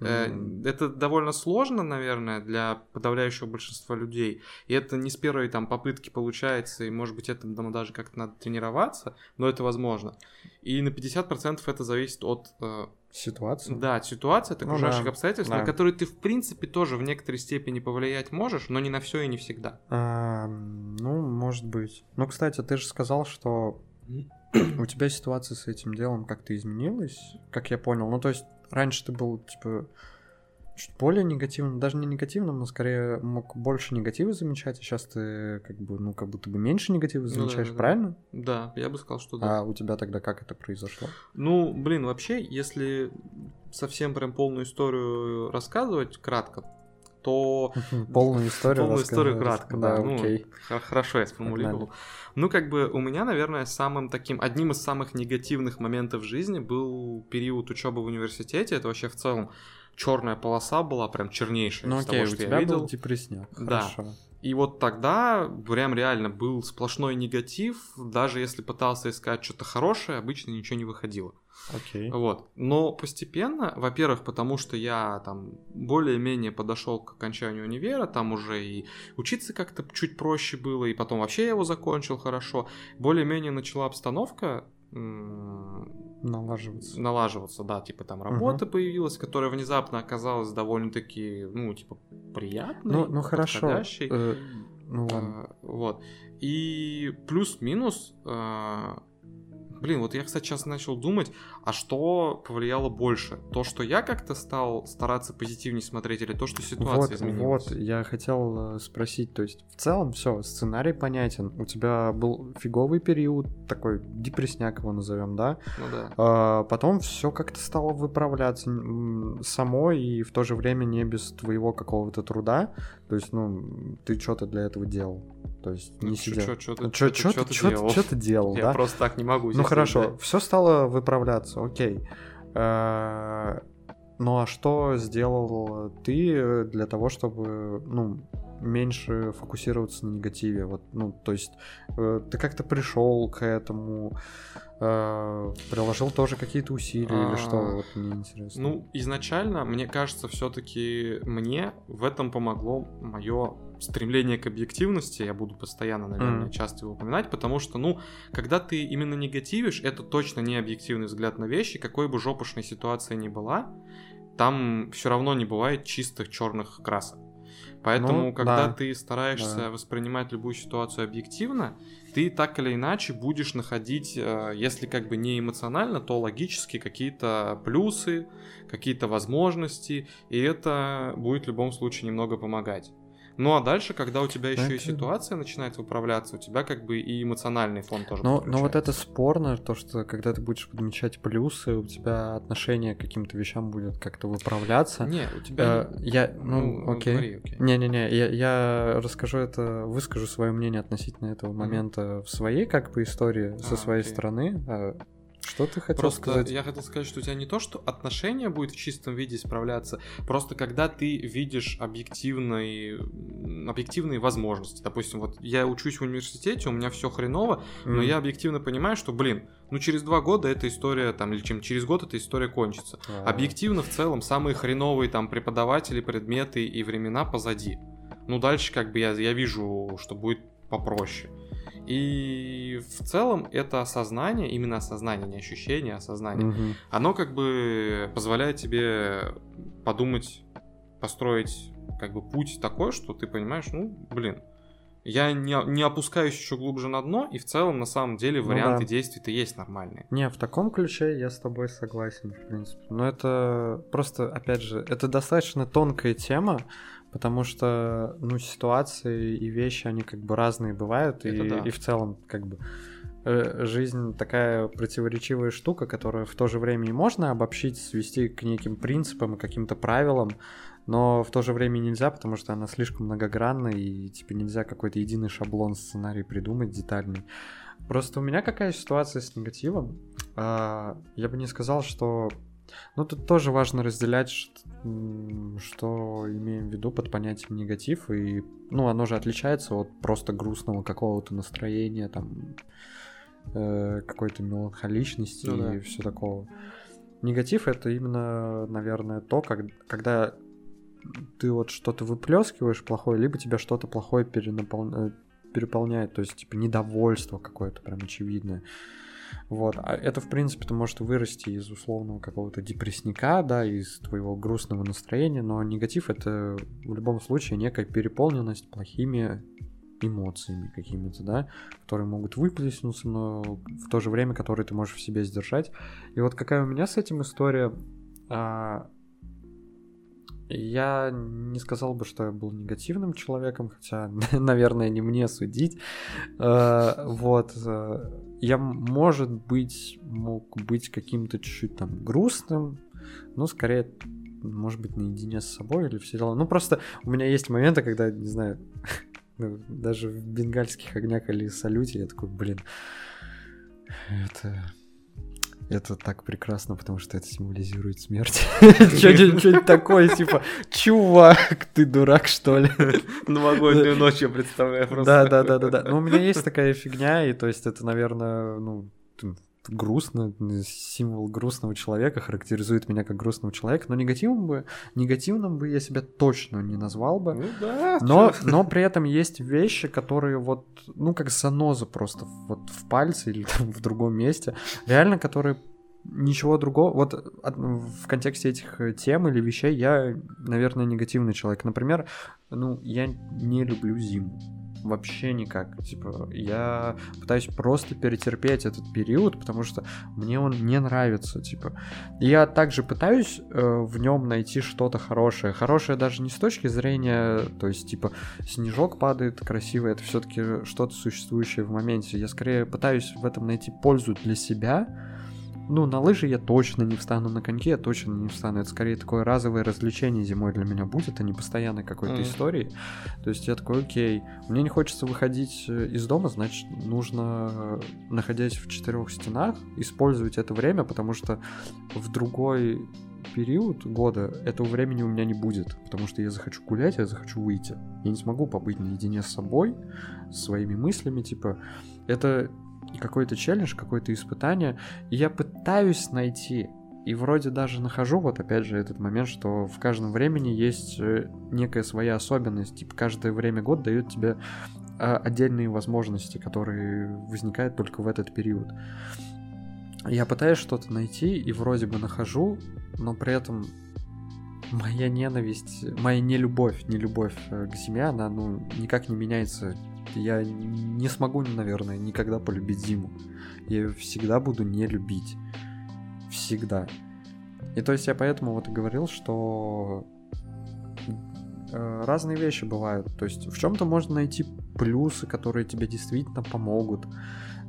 Mm. Это довольно сложно, наверное, для подавляющего большинства людей. И это не с первой там попытки получается, и, может быть, это там, даже как-то надо тренироваться, но это возможно. И на 50% это зависит от... Э, ситуации? Да, от ситуации, от окружающих ну, да, обстоятельств, да. на которые ты, в принципе, тоже в некоторой степени повлиять можешь, но не на все и не всегда. А, ну, может быть. Ну, кстати, ты же сказал, что *clears throat* у тебя ситуация с этим делом как-то изменилась, как я понял. Ну, то есть раньше ты был, типа, чуть более негативным, даже не негативным, но скорее мог больше негатива замечать, а сейчас ты как бы, ну, как будто бы меньше негатива замечаешь, ну, да, да, правильно? Да, я бы сказал, что да. А у тебя тогда как это произошло? Ну, блин, вообще, если совсем прям полную историю рассказывать кратко, то... *laughs* Полную историю Полную историю кратко, да. Ну, окей. Хорошо я сформулировал. Ну, как бы у меня, наверное, самым таким, одним из самых негативных моментов в жизни был период учебы в университете. Это вообще в целом черная полоса была, прям чернейшая. Ну, окей, того, у тебя видел. был депрессняк. Да. Хорошо. И вот тогда прям реально был сплошной негатив, даже если пытался искать что-то хорошее, обычно ничего не выходило. Окей. Okay. Вот. Но постепенно, во-первых, потому что я там более-менее подошел к окончанию универа, там уже и учиться как-то чуть проще было, и потом вообще я его закончил хорошо. Более-менее начала обстановка налаживаться. Налаживаться, да, типа там работа угу. появилась, которая внезапно оказалась довольно-таки, ну, типа, приятной. Ну, ну хорошо. Э, ну ладно. А, вот. И плюс-минус а, Блин, вот я, кстати, сейчас начал думать, а что повлияло больше? То, что я как-то стал стараться позитивнее смотреть, или то, что ситуация вот, изменилась? Вот, я хотел э, спросить, то есть в целом все, сценарий понятен. У тебя был фиговый период, такой депресняк его назовем, да? Ну да. А, потом все как-то стало выправляться само и в то же время не без твоего какого-то труда. То есть, ну, ты что-то для этого делал. То есть ну, не сидел. Что ты, что ты, делал? Что ты делал, *laughs* Я да? просто так не могу. Ну хорошо, все стало выправляться, окей. Э, ну а что сделал ты для того, чтобы, ну, меньше фокусироваться на негативе? Вот, ну, то есть э, ты как-то пришел к этому, э, приложил тоже какие-то усилия или что? А, вот мне интересно. Ну, изначально, мне кажется, все-таки мне в этом помогло мое стремление к объективности, я буду постоянно, наверное, mm. часто его упоминать, потому что, ну, когда ты именно негативишь, это точно не объективный взгляд на вещи, какой бы жопушной ситуация ни была, там все равно не бывает чистых черных красок. Поэтому, ну, когда да. ты стараешься да. воспринимать любую ситуацию объективно, ты так или иначе будешь находить, э, если как бы не эмоционально, то логически какие-то плюсы, какие-то возможности, и это будет в любом случае немного помогать. Ну а дальше, когда у тебя еще это... и ситуация начинает управляться, у тебя как бы и эмоциональный фон тоже. Но, но вот это спорно, то, что когда ты будешь подмечать плюсы, у тебя отношение к каким-то вещам будет как-то выправляться. Не, у тебя. Э, я, ну, ну окей. Говори, окей. Не-не-не, я, я расскажу это, выскажу свое мнение относительно этого момента mm-hmm. в своей как бы истории со а, своей окей. стороны. Что ты хотел просто сказать? Я хотел сказать, что у тебя не то, что отношения будет в чистом виде справляться, просто когда ты видишь объективные, объективные возможности. Допустим, вот я учусь в университете, у меня все хреново, mm. но я объективно понимаю, что, блин, ну через два года эта история, там, или чем через год эта история кончится. А-а-а. Объективно в целом самые хреновые там преподаватели, предметы и времена позади. Ну дальше как бы я, я вижу, что будет попроще. И в целом это осознание, именно осознание, не ощущение, а осознание, угу. оно как бы позволяет тебе подумать, построить как бы путь такой, что ты понимаешь, ну, блин, я не, не опускаюсь еще глубже на дно, и в целом, на самом деле, варианты ну, да. действий-то есть нормальные. Не, в таком ключе я с тобой согласен, в принципе. Но это просто, опять же, это достаточно тонкая тема, потому что, ну, ситуации и вещи, они как бы разные бывают, и, да. и в целом, как бы, э, жизнь такая противоречивая штука, которую в то же время и можно обобщить, свести к неким принципам и каким-то правилам, но в то же время нельзя, потому что она слишком многогранна, и типа нельзя какой-то единый шаблон сценарий придумать детальный. Просто у меня какая ситуация с негативом? А, я бы не сказал, что Ну, тут тоже важно разделять, что, что имеем в виду под понятием негатив, и, ну, оно же отличается от просто грустного какого-то настроения, там, э, какой-то меланхоличности Ну да. и все такого. Негатив это именно, наверное, то, как, когда ты вот что-то выплескиваешь плохое, либо тебя что-то плохое перенапол- э, переполняет, то есть типа недовольство какое-то прям очевидное. Вот, а это, в принципе, то может вырасти из условного какого-то депрессника, да, из твоего грустного настроения, но негатив это в любом случае некая переполненность плохими эмоциями какими-то, да, которые могут выплеснуться, но в то же время, которые ты можешь в себе сдержать. И вот какая у меня с этим история, а, я не сказал бы, что я был негативным человеком, хотя, *laughs* наверное, не мне судить. Э, Вот. Я, может быть, мог быть каким-то чуть-чуть там грустным, но скорее, может быть, наедине с собой или все дела. Ну, просто у меня есть моменты, когда, не знаю, *laughs* ну, даже в бенгальских огнях или салюте я такой, блин, это... Это так прекрасно, потому что это символизирует смерть. *laughs* Что-нибудь такое, типа, чувак, ты дурак, что ли? Новогоднюю ночь я представляю просто. Да, да, да, да, да. Ну, у меня есть такая фигня, и то есть это, наверное, ну, грустно, символ грустного человека характеризует меня как грустного человека, но негативным бы, негативным бы я себя точно не назвал бы. Ну да. Но, чё? но при этом есть вещи, которые вот, ну, как заноза просто вот в пальце или там в другом месте, реально, которые ничего другого. Вот от- в контексте этих э, тем или вещей я, наверное, негативный человек. Например, ну, я не люблю зиму. Вообще никак. Типа, я пытаюсь просто перетерпеть этот период, потому что мне он не нравится. Типа, я также пытаюсь э, в нем найти что-то хорошее. Хорошее даже не с точки зрения, то есть, типа, снежок падает красиво, это все-таки что-то существующее в моменте. Я скорее пытаюсь в этом найти пользу для себя. Ну, на лыжи я точно не встану, на коньки я точно не встану. Это скорее такое разовое развлечение зимой для меня будет, а не постоянной какой-то Мгм. истории. То есть я такой, окей, мне не хочется выходить э, из дома, значит, нужно, э, находясь в четырех стенах, использовать это время, потому что в другой период года этого времени у меня не будет, потому что я захочу гулять, я захочу выйти. Я не смогу побыть наедине с собой, с своими мыслями, типа, это какой-то челлендж, какое-то испытание, и я пытаюсь найти, и вроде даже нахожу, вот опять же, этот момент, что в каждом времени есть э, некая своя особенность, типа, каждое время год дает тебе а, отдельные возможности, которые возникают только в этот период. Я пытаюсь что-то найти и вроде бы нахожу, но при этом моя ненависть, моя нелюбовь, нелюбовь э, к зиме, она ну никак не меняется. Я не смогу, наверное, никогда полюбить зиму. Я ее всегда буду не любить. Всегда. И то есть я поэтому вот и говорил, что э, разные вещи бывают. То есть в чем-то можно найти плюсы, которые тебе действительно помогут,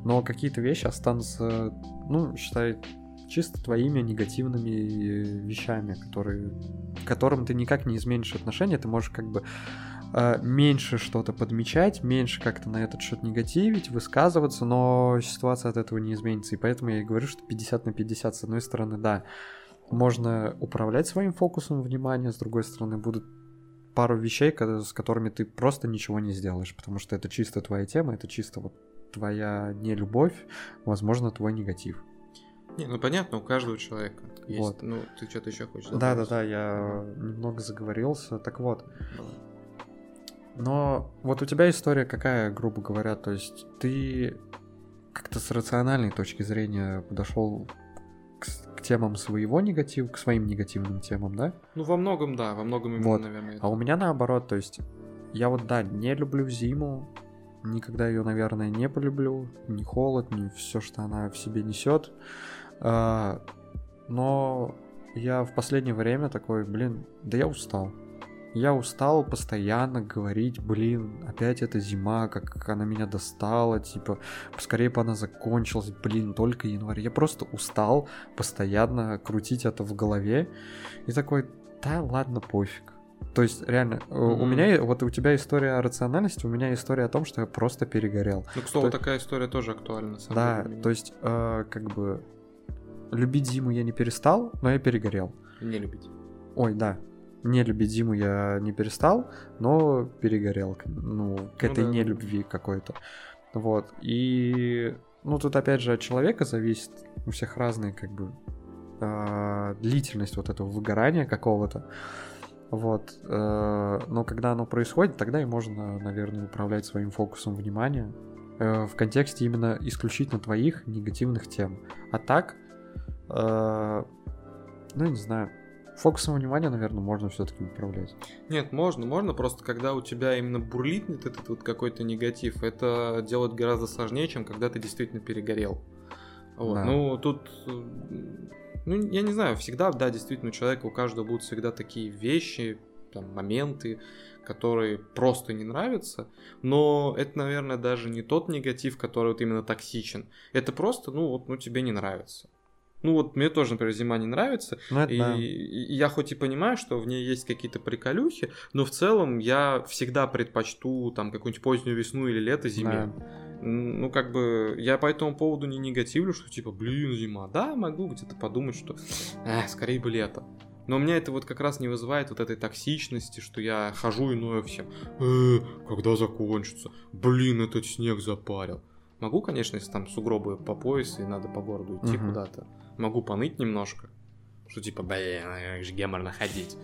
но какие-то вещи останутся, ну, считай, чисто твоими негативными э, вещами, которые, к которым ты никак не изменишь отношения, ты можешь как бы меньше что-то подмечать, меньше как-то на этот счет негативить, высказываться, но ситуация от этого не изменится. И поэтому я и говорю, что 50 на 50, с одной стороны, да, можно управлять своим фокусом внимания, с другой стороны, будут пару вещей, с которыми ты просто ничего не сделаешь, потому что это чисто твоя тема, это чисто вот твоя нелюбовь, возможно, твой негатив. Не, ну понятно, у каждого человека есть. Вот. Ну, ты что-то еще хочешь Да-да-да, я немного заговорился. Так вот, но вот у тебя история какая, грубо говоря, то есть ты как-то с рациональной точки зрения подошел к, к темам своего негатива, к своим негативным темам, да? Ну, во многом, да, во многом именно, Вот. наверное. А у меня наоборот, то есть я вот, да, не люблю зиму, никогда ее, наверное, не полюблю, ни холод, ни все, что она в себе несет. А, но я в последнее время такой, блин, да я устал. Я устал постоянно говорить, блин, опять эта зима, как она меня достала, типа, поскорее бы она закончилась, блин, только январь. Я просто устал постоянно крутить это в голове. И такой, да ладно, пофиг. То есть, реально, э, у меня, вот у тебя история о рациональности, у меня история о том, что я просто перегорел. Ну, к слову, То- такая история тоже актуальна, на самом Да, деле. то есть, э, как бы, любить зиму я не перестал, но я перегорел. Не любить. Ой, да. Не любить зиму я не перестал, но перегорел. Ну, к Ну этой да. нелюбви какой-то. Вот. И, ну, тут опять же от человека зависит. У всех разные, как бы, а, длительность вот этого выгорания какого-то. Вот. э, Но когда оно происходит, тогда и можно, наверное, управлять своим фокусом внимания э, в контексте именно исключительно твоих негативных тем. А так, э, ну, не знаю, фокусом внимания, наверное, можно все-таки управлять. Нет, можно, можно, просто когда у тебя именно бурлит этот вот какой-то негатив, это делать гораздо сложнее, чем когда ты действительно перегорел. Вот. Да. Ну, тут, ну, я не знаю, всегда, да, действительно, у человека, у каждого будут всегда такие вещи, там, моменты, которые просто не нравятся, но это, наверное, даже не тот негатив, который вот именно токсичен. Это просто, ну, вот, ну, тебе не нравится. Ну, вот мне тоже, например, зима не нравится, Ну, это и, да. и я хоть и понимаю, что в ней есть какие-то приколюхи, но в целом я всегда предпочту там какую-нибудь позднюю весну или лето зиме. М, Ну, как бы, я по этому поводу не негативлю, что типа, блин, зима. Да, могу где-то подумать, что, э, скорее бы лето. Но у меня это вот как раз не вызывает вот этой токсичности, что я хожу и ною всем. Э, когда закончится? Блин, этот снег запарил. Могу, конечно, если там сугробы по пояс и надо по городу идти Мгм. куда-то. Могу поныть немножко. Что типа, блин, как же геморно ходить.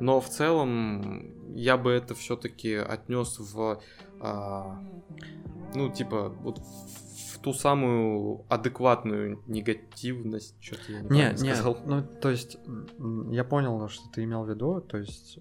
Но в целом я бы это все-таки отнес в, а, ну, типа, вот в, ту самую адекватную негативность. Что-то я Не, неправильно не, сказал. ну, то есть, я понял, что ты имел в виду, то есть,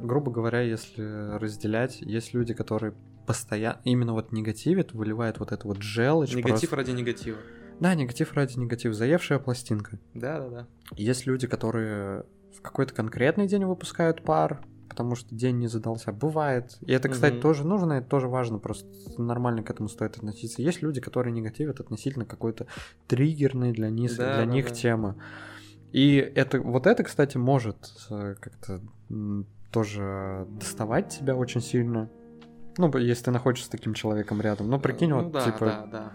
грубо говоря, если разделять, есть люди, которые постоянно, именно вот негативят, выливают вот эту вот желчь. Негатив просто. ради негатива. Да, негатив ради негатива, заевшая пластинка. Да-да-да. Есть люди, которые в какой-то конкретный день выпускают пар, потому что день не задался. Бывает. И это, кстати, Мгм. тоже нужно, это тоже важно, просто нормально к этому стоит относиться. Есть люди, которые негативят относительно какой-то триггерной для, них Да, для да, них да. темы. И это, вот это, кстати, может э, как-то тоже доставать тебя очень сильно. Ну, если ты находишься с таким человеком рядом. Ну, прикинь, Ну вот, да, типа, да, да.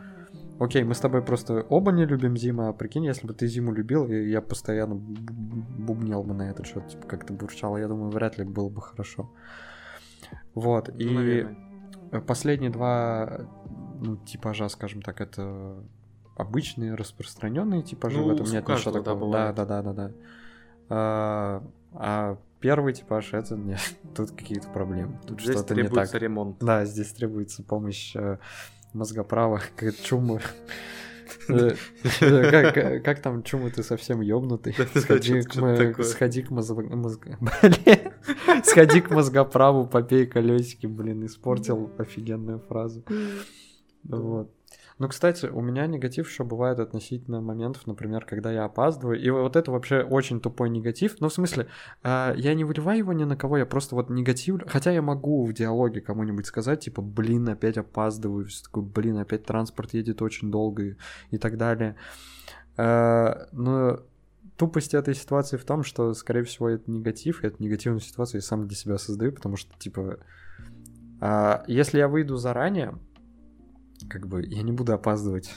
Окей, мы с тобой просто оба не любим зиму, а прикинь, если бы ты зиму любил, и я постоянно бу- бубнил бы на это что-то, типа, как-то бурчало, я думаю, вряд ли было бы хорошо. Вот, Ну, и наверное. последние два ну, типажа, скажем так, это обычные распространенные типажи, Ну, в этом нет ничего такого. Да, да, да, да, да. А, а первый типаж это нет, *laughs* тут какие-то проблемы. Тут Здесь что-то не так. требуется ремонт. Да, здесь требуется помощь э, мозгоправа, *laughs* как чумы. *laughs* Э, э, Как, э, как там чумы, ты совсем ёбнутый? *laughs* Сходи к. Сходи к мозгоправу, попей колесики, блин, испортил офигенную фразу. Вот. Ну, кстати, у меня негатив еще бывает относительно моментов, например, когда я опаздываю. И вот это вообще очень тупой негатив. Ну, в смысле, а, я не выливаю его ни на кого, я просто вот негативлю. Хотя я могу в диалоге кому-нибудь сказать, типа, блин, опять опаздываю. Всё такое, блин, опять транспорт едет очень долго и, и так далее. А, но тупость этой ситуации в том, что, скорее всего, это негатив, и эту негативную ситуацию я сам для себя создаю, потому что, типа, а, если я выйду заранее, как бы я не буду опаздывать.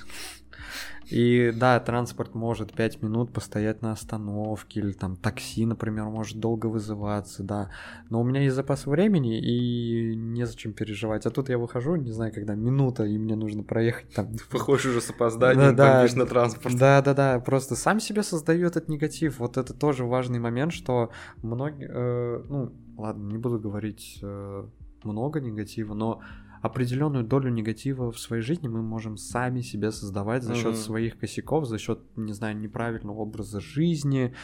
И да, транспорт может 5 минут постоять на остановке, или там такси, например, может долго вызываться, да. Но у меня есть запас времени, и незачем переживать. А тут я выхожу, не знаю, когда минута, и мне нужно проехать там Выходишь уже с опозданием, Да-да. бомбишь на транспорт. да, да, да, просто сам себе создаю этот негатив. Вот это тоже важный момент, что многие, э, ну, ладно, не буду говорить э, много негатива, но определенную долю негатива в своей жизни мы можем сами себе создавать за счет Мгм. своих косяков, за счет, не знаю, неправильного образа жизни,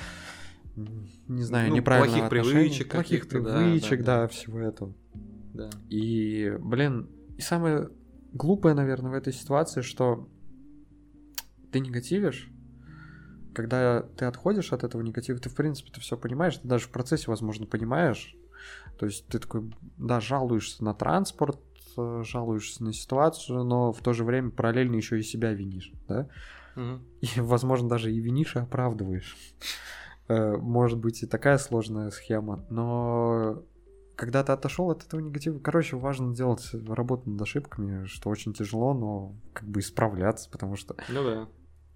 не знаю, Ну, отношения, привычек плохих каких-то, да, привычек, да, да, всего этого. Да. И, блин, и самое глупое, наверное, в этой ситуации, что ты негативишь, когда ты отходишь от этого негатива, ты, в принципе, ты все понимаешь, ты даже в процессе, возможно, понимаешь. То есть ты такой, да, жалуешься на транспорт, жалуешься на ситуацию, но в то же время параллельно еще и себя винишь, да? Мгм. И, возможно, даже и винишь, и оправдываешь. Э, Может быть и такая сложная схема, но когда ты отошел от этого негатива, короче, важно делать работу над ошибками, что очень тяжело, но как бы исправляться, потому что Ну да.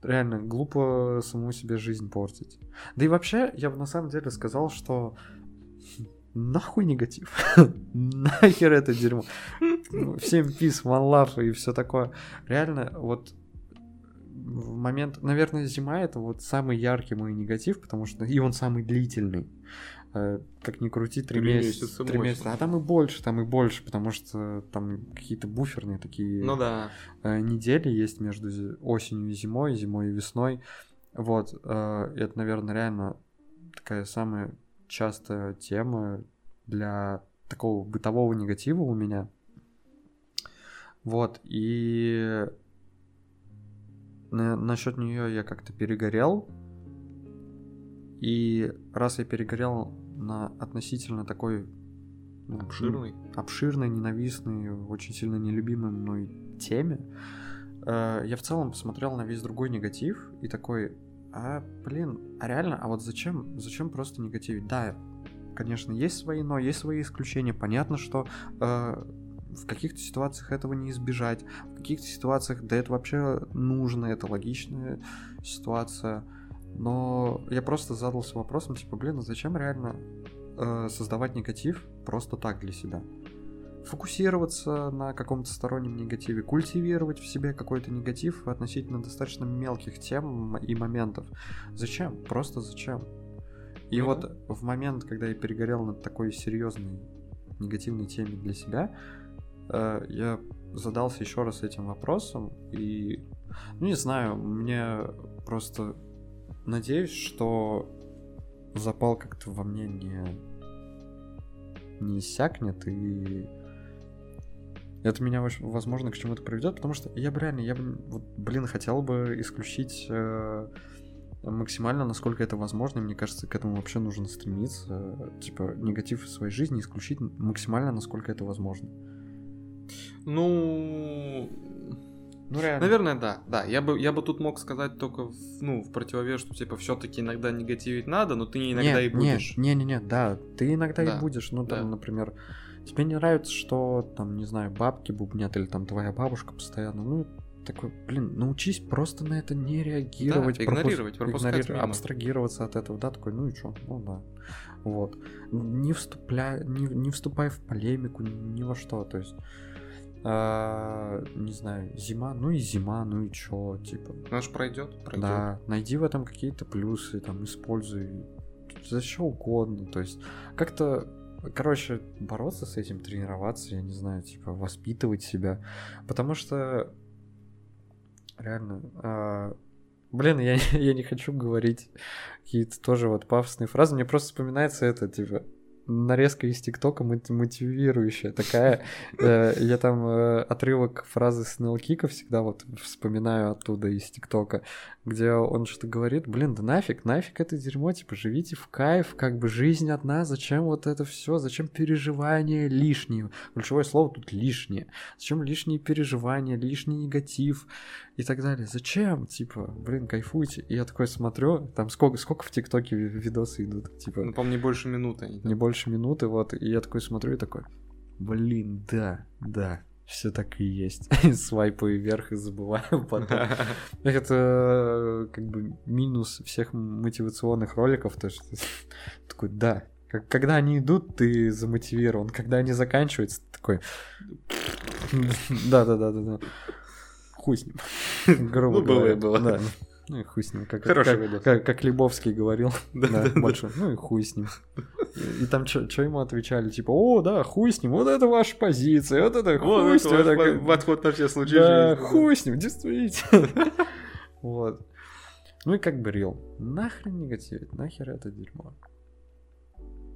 реально глупо самому себе жизнь портить. Да и вообще, я бы на самом деле сказал, что нахуй негатив. *laughs* Нахер это дерьмо. Всем пис, one и все такое. Реально, вот в момент, наверное, зима это вот самый яркий мой негатив, потому что и он самый длительный. Э, как ни крути, три, месяца. Три месяца. А там и больше, там и больше, потому что там какие-то буферные такие Ну да. э, недели есть между осенью и зимой, зимой и весной. Вот, э, это, наверное, реально такая самая частая тема для такого бытового негатива у меня. Вот, и на, насчет нее я как-то перегорел. И раз я перегорел на относительно такой ну, Обширный. обширной, ненавистной, очень сильно нелюбимой мной теме, э, я в целом посмотрел на весь другой негатив и такой, а, блин, а реально, а вот зачем, зачем просто негативить? Да, конечно, есть свои но, есть свои исключения. Понятно, что э, в каких-то ситуациях этого не избежать, в каких-то ситуациях, да это вообще нужно, это логичная ситуация. Но я просто задался вопросом, типа, блин, а зачем реально э, создавать негатив просто так для себя? Фокусироваться на каком-то стороннем негативе, культивировать в себе какой-то негатив относительно достаточно мелких тем и моментов. Зачем? Просто зачем? И Ну вот в момент, когда я перегорел над такой серьезной негативной теме для себя, э, я задался еще раз этим вопросом и, ну не знаю, мне просто надеюсь, что запал как-то во мне не не иссякнет и это меня, воз- возможно, к чему-то приведет, потому что я бы реально, я бы, вот, блин, хотел бы исключить э, максимально, насколько это возможно. и Мне кажется, к этому вообще нужно стремиться. э, Типа, негатив из своей жизни исключить максимально, насколько это возможно. Ну, Ну, реально. наверное, да. Да, я бы, я бы тут мог сказать только, в, ну, в противовес, что, типа, все-таки иногда негативить надо, но ты не иногда и будешь. Не-не-не, да, ты иногда Да, и будешь. Ну, там, да. например, тебе не нравится, что, там, не знаю, бабки бубнят или там твоя бабушка постоянно. Ну, такой, блин, научись просто на это не реагировать. Да, игнорировать, пропускать игнорировать, мимо. абстрагироваться от этого, да, такой, ну и чё, ну да. Вот. Не, вступля... не, не вступай в полемику ни, ни во что, то есть... а, не знаю, зима, ну и зима, ну и чё, типа. Наш пройдет, пройдет. Да, найди в этом какие-то плюсы, там, используй за что угодно, то есть как-то, короче, бороться с этим, тренироваться, я не знаю, типа, воспитывать себя, потому что реально, а, блин, я, *laughs* я не хочу говорить какие-то тоже вот пафосные фразы, мне просто вспоминается это, типа, нарезка из ТикТока мот- мотивирующая такая. *laughs* Э, Я там э, отрывок фразы с Кика всегда вот вспоминаю оттуда из ТикТока, где он что-то говорит, блин, да нафиг, нафиг это дерьмо, типа, живите в кайф, как бы жизнь одна, зачем вот это все, зачем переживания лишние? Ключевое слово тут лишнее. Зачем лишние переживания, лишний негатив и так далее? Зачем? Типа, блин, кайфуйте. И я такой смотрю, там сколько, сколько в ТикТоке ви- видосы идут, типа, Ну, по-моему, не больше минуты. не больше минуты, вот, и я такой смотрю и такой, блин, да, да, все так и есть. *laughs* Свайпаю вверх и забываю *laughs* потом. *laughs* Это как бы минус всех мотивационных роликов, то что такой, да, когда они идут, ты замотивирован, когда они заканчиваются, ты такой, да-да-да-да-да, хуй с ним, грубо Ну, было говоря. и было. Да. Ну и хуй с ним, как, Хороший как, как, как Лебовский говорил, *laughs* да, Да-да-да. большой, ну и хуй с ним. И, и там что ему отвечали, типа, о, да, хуй с ним, вот это ваша позиция, вот это Вот хуй это с ним. это по- как- подход на все случаи да, жизни. хуй с ним, действительно. *laughs* Вот. Ну и как бы рил. Нахрен негативить, нахер это дерьмо.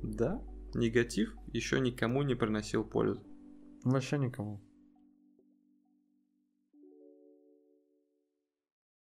Да, негатив еще никому не приносил пользу. Вообще никому.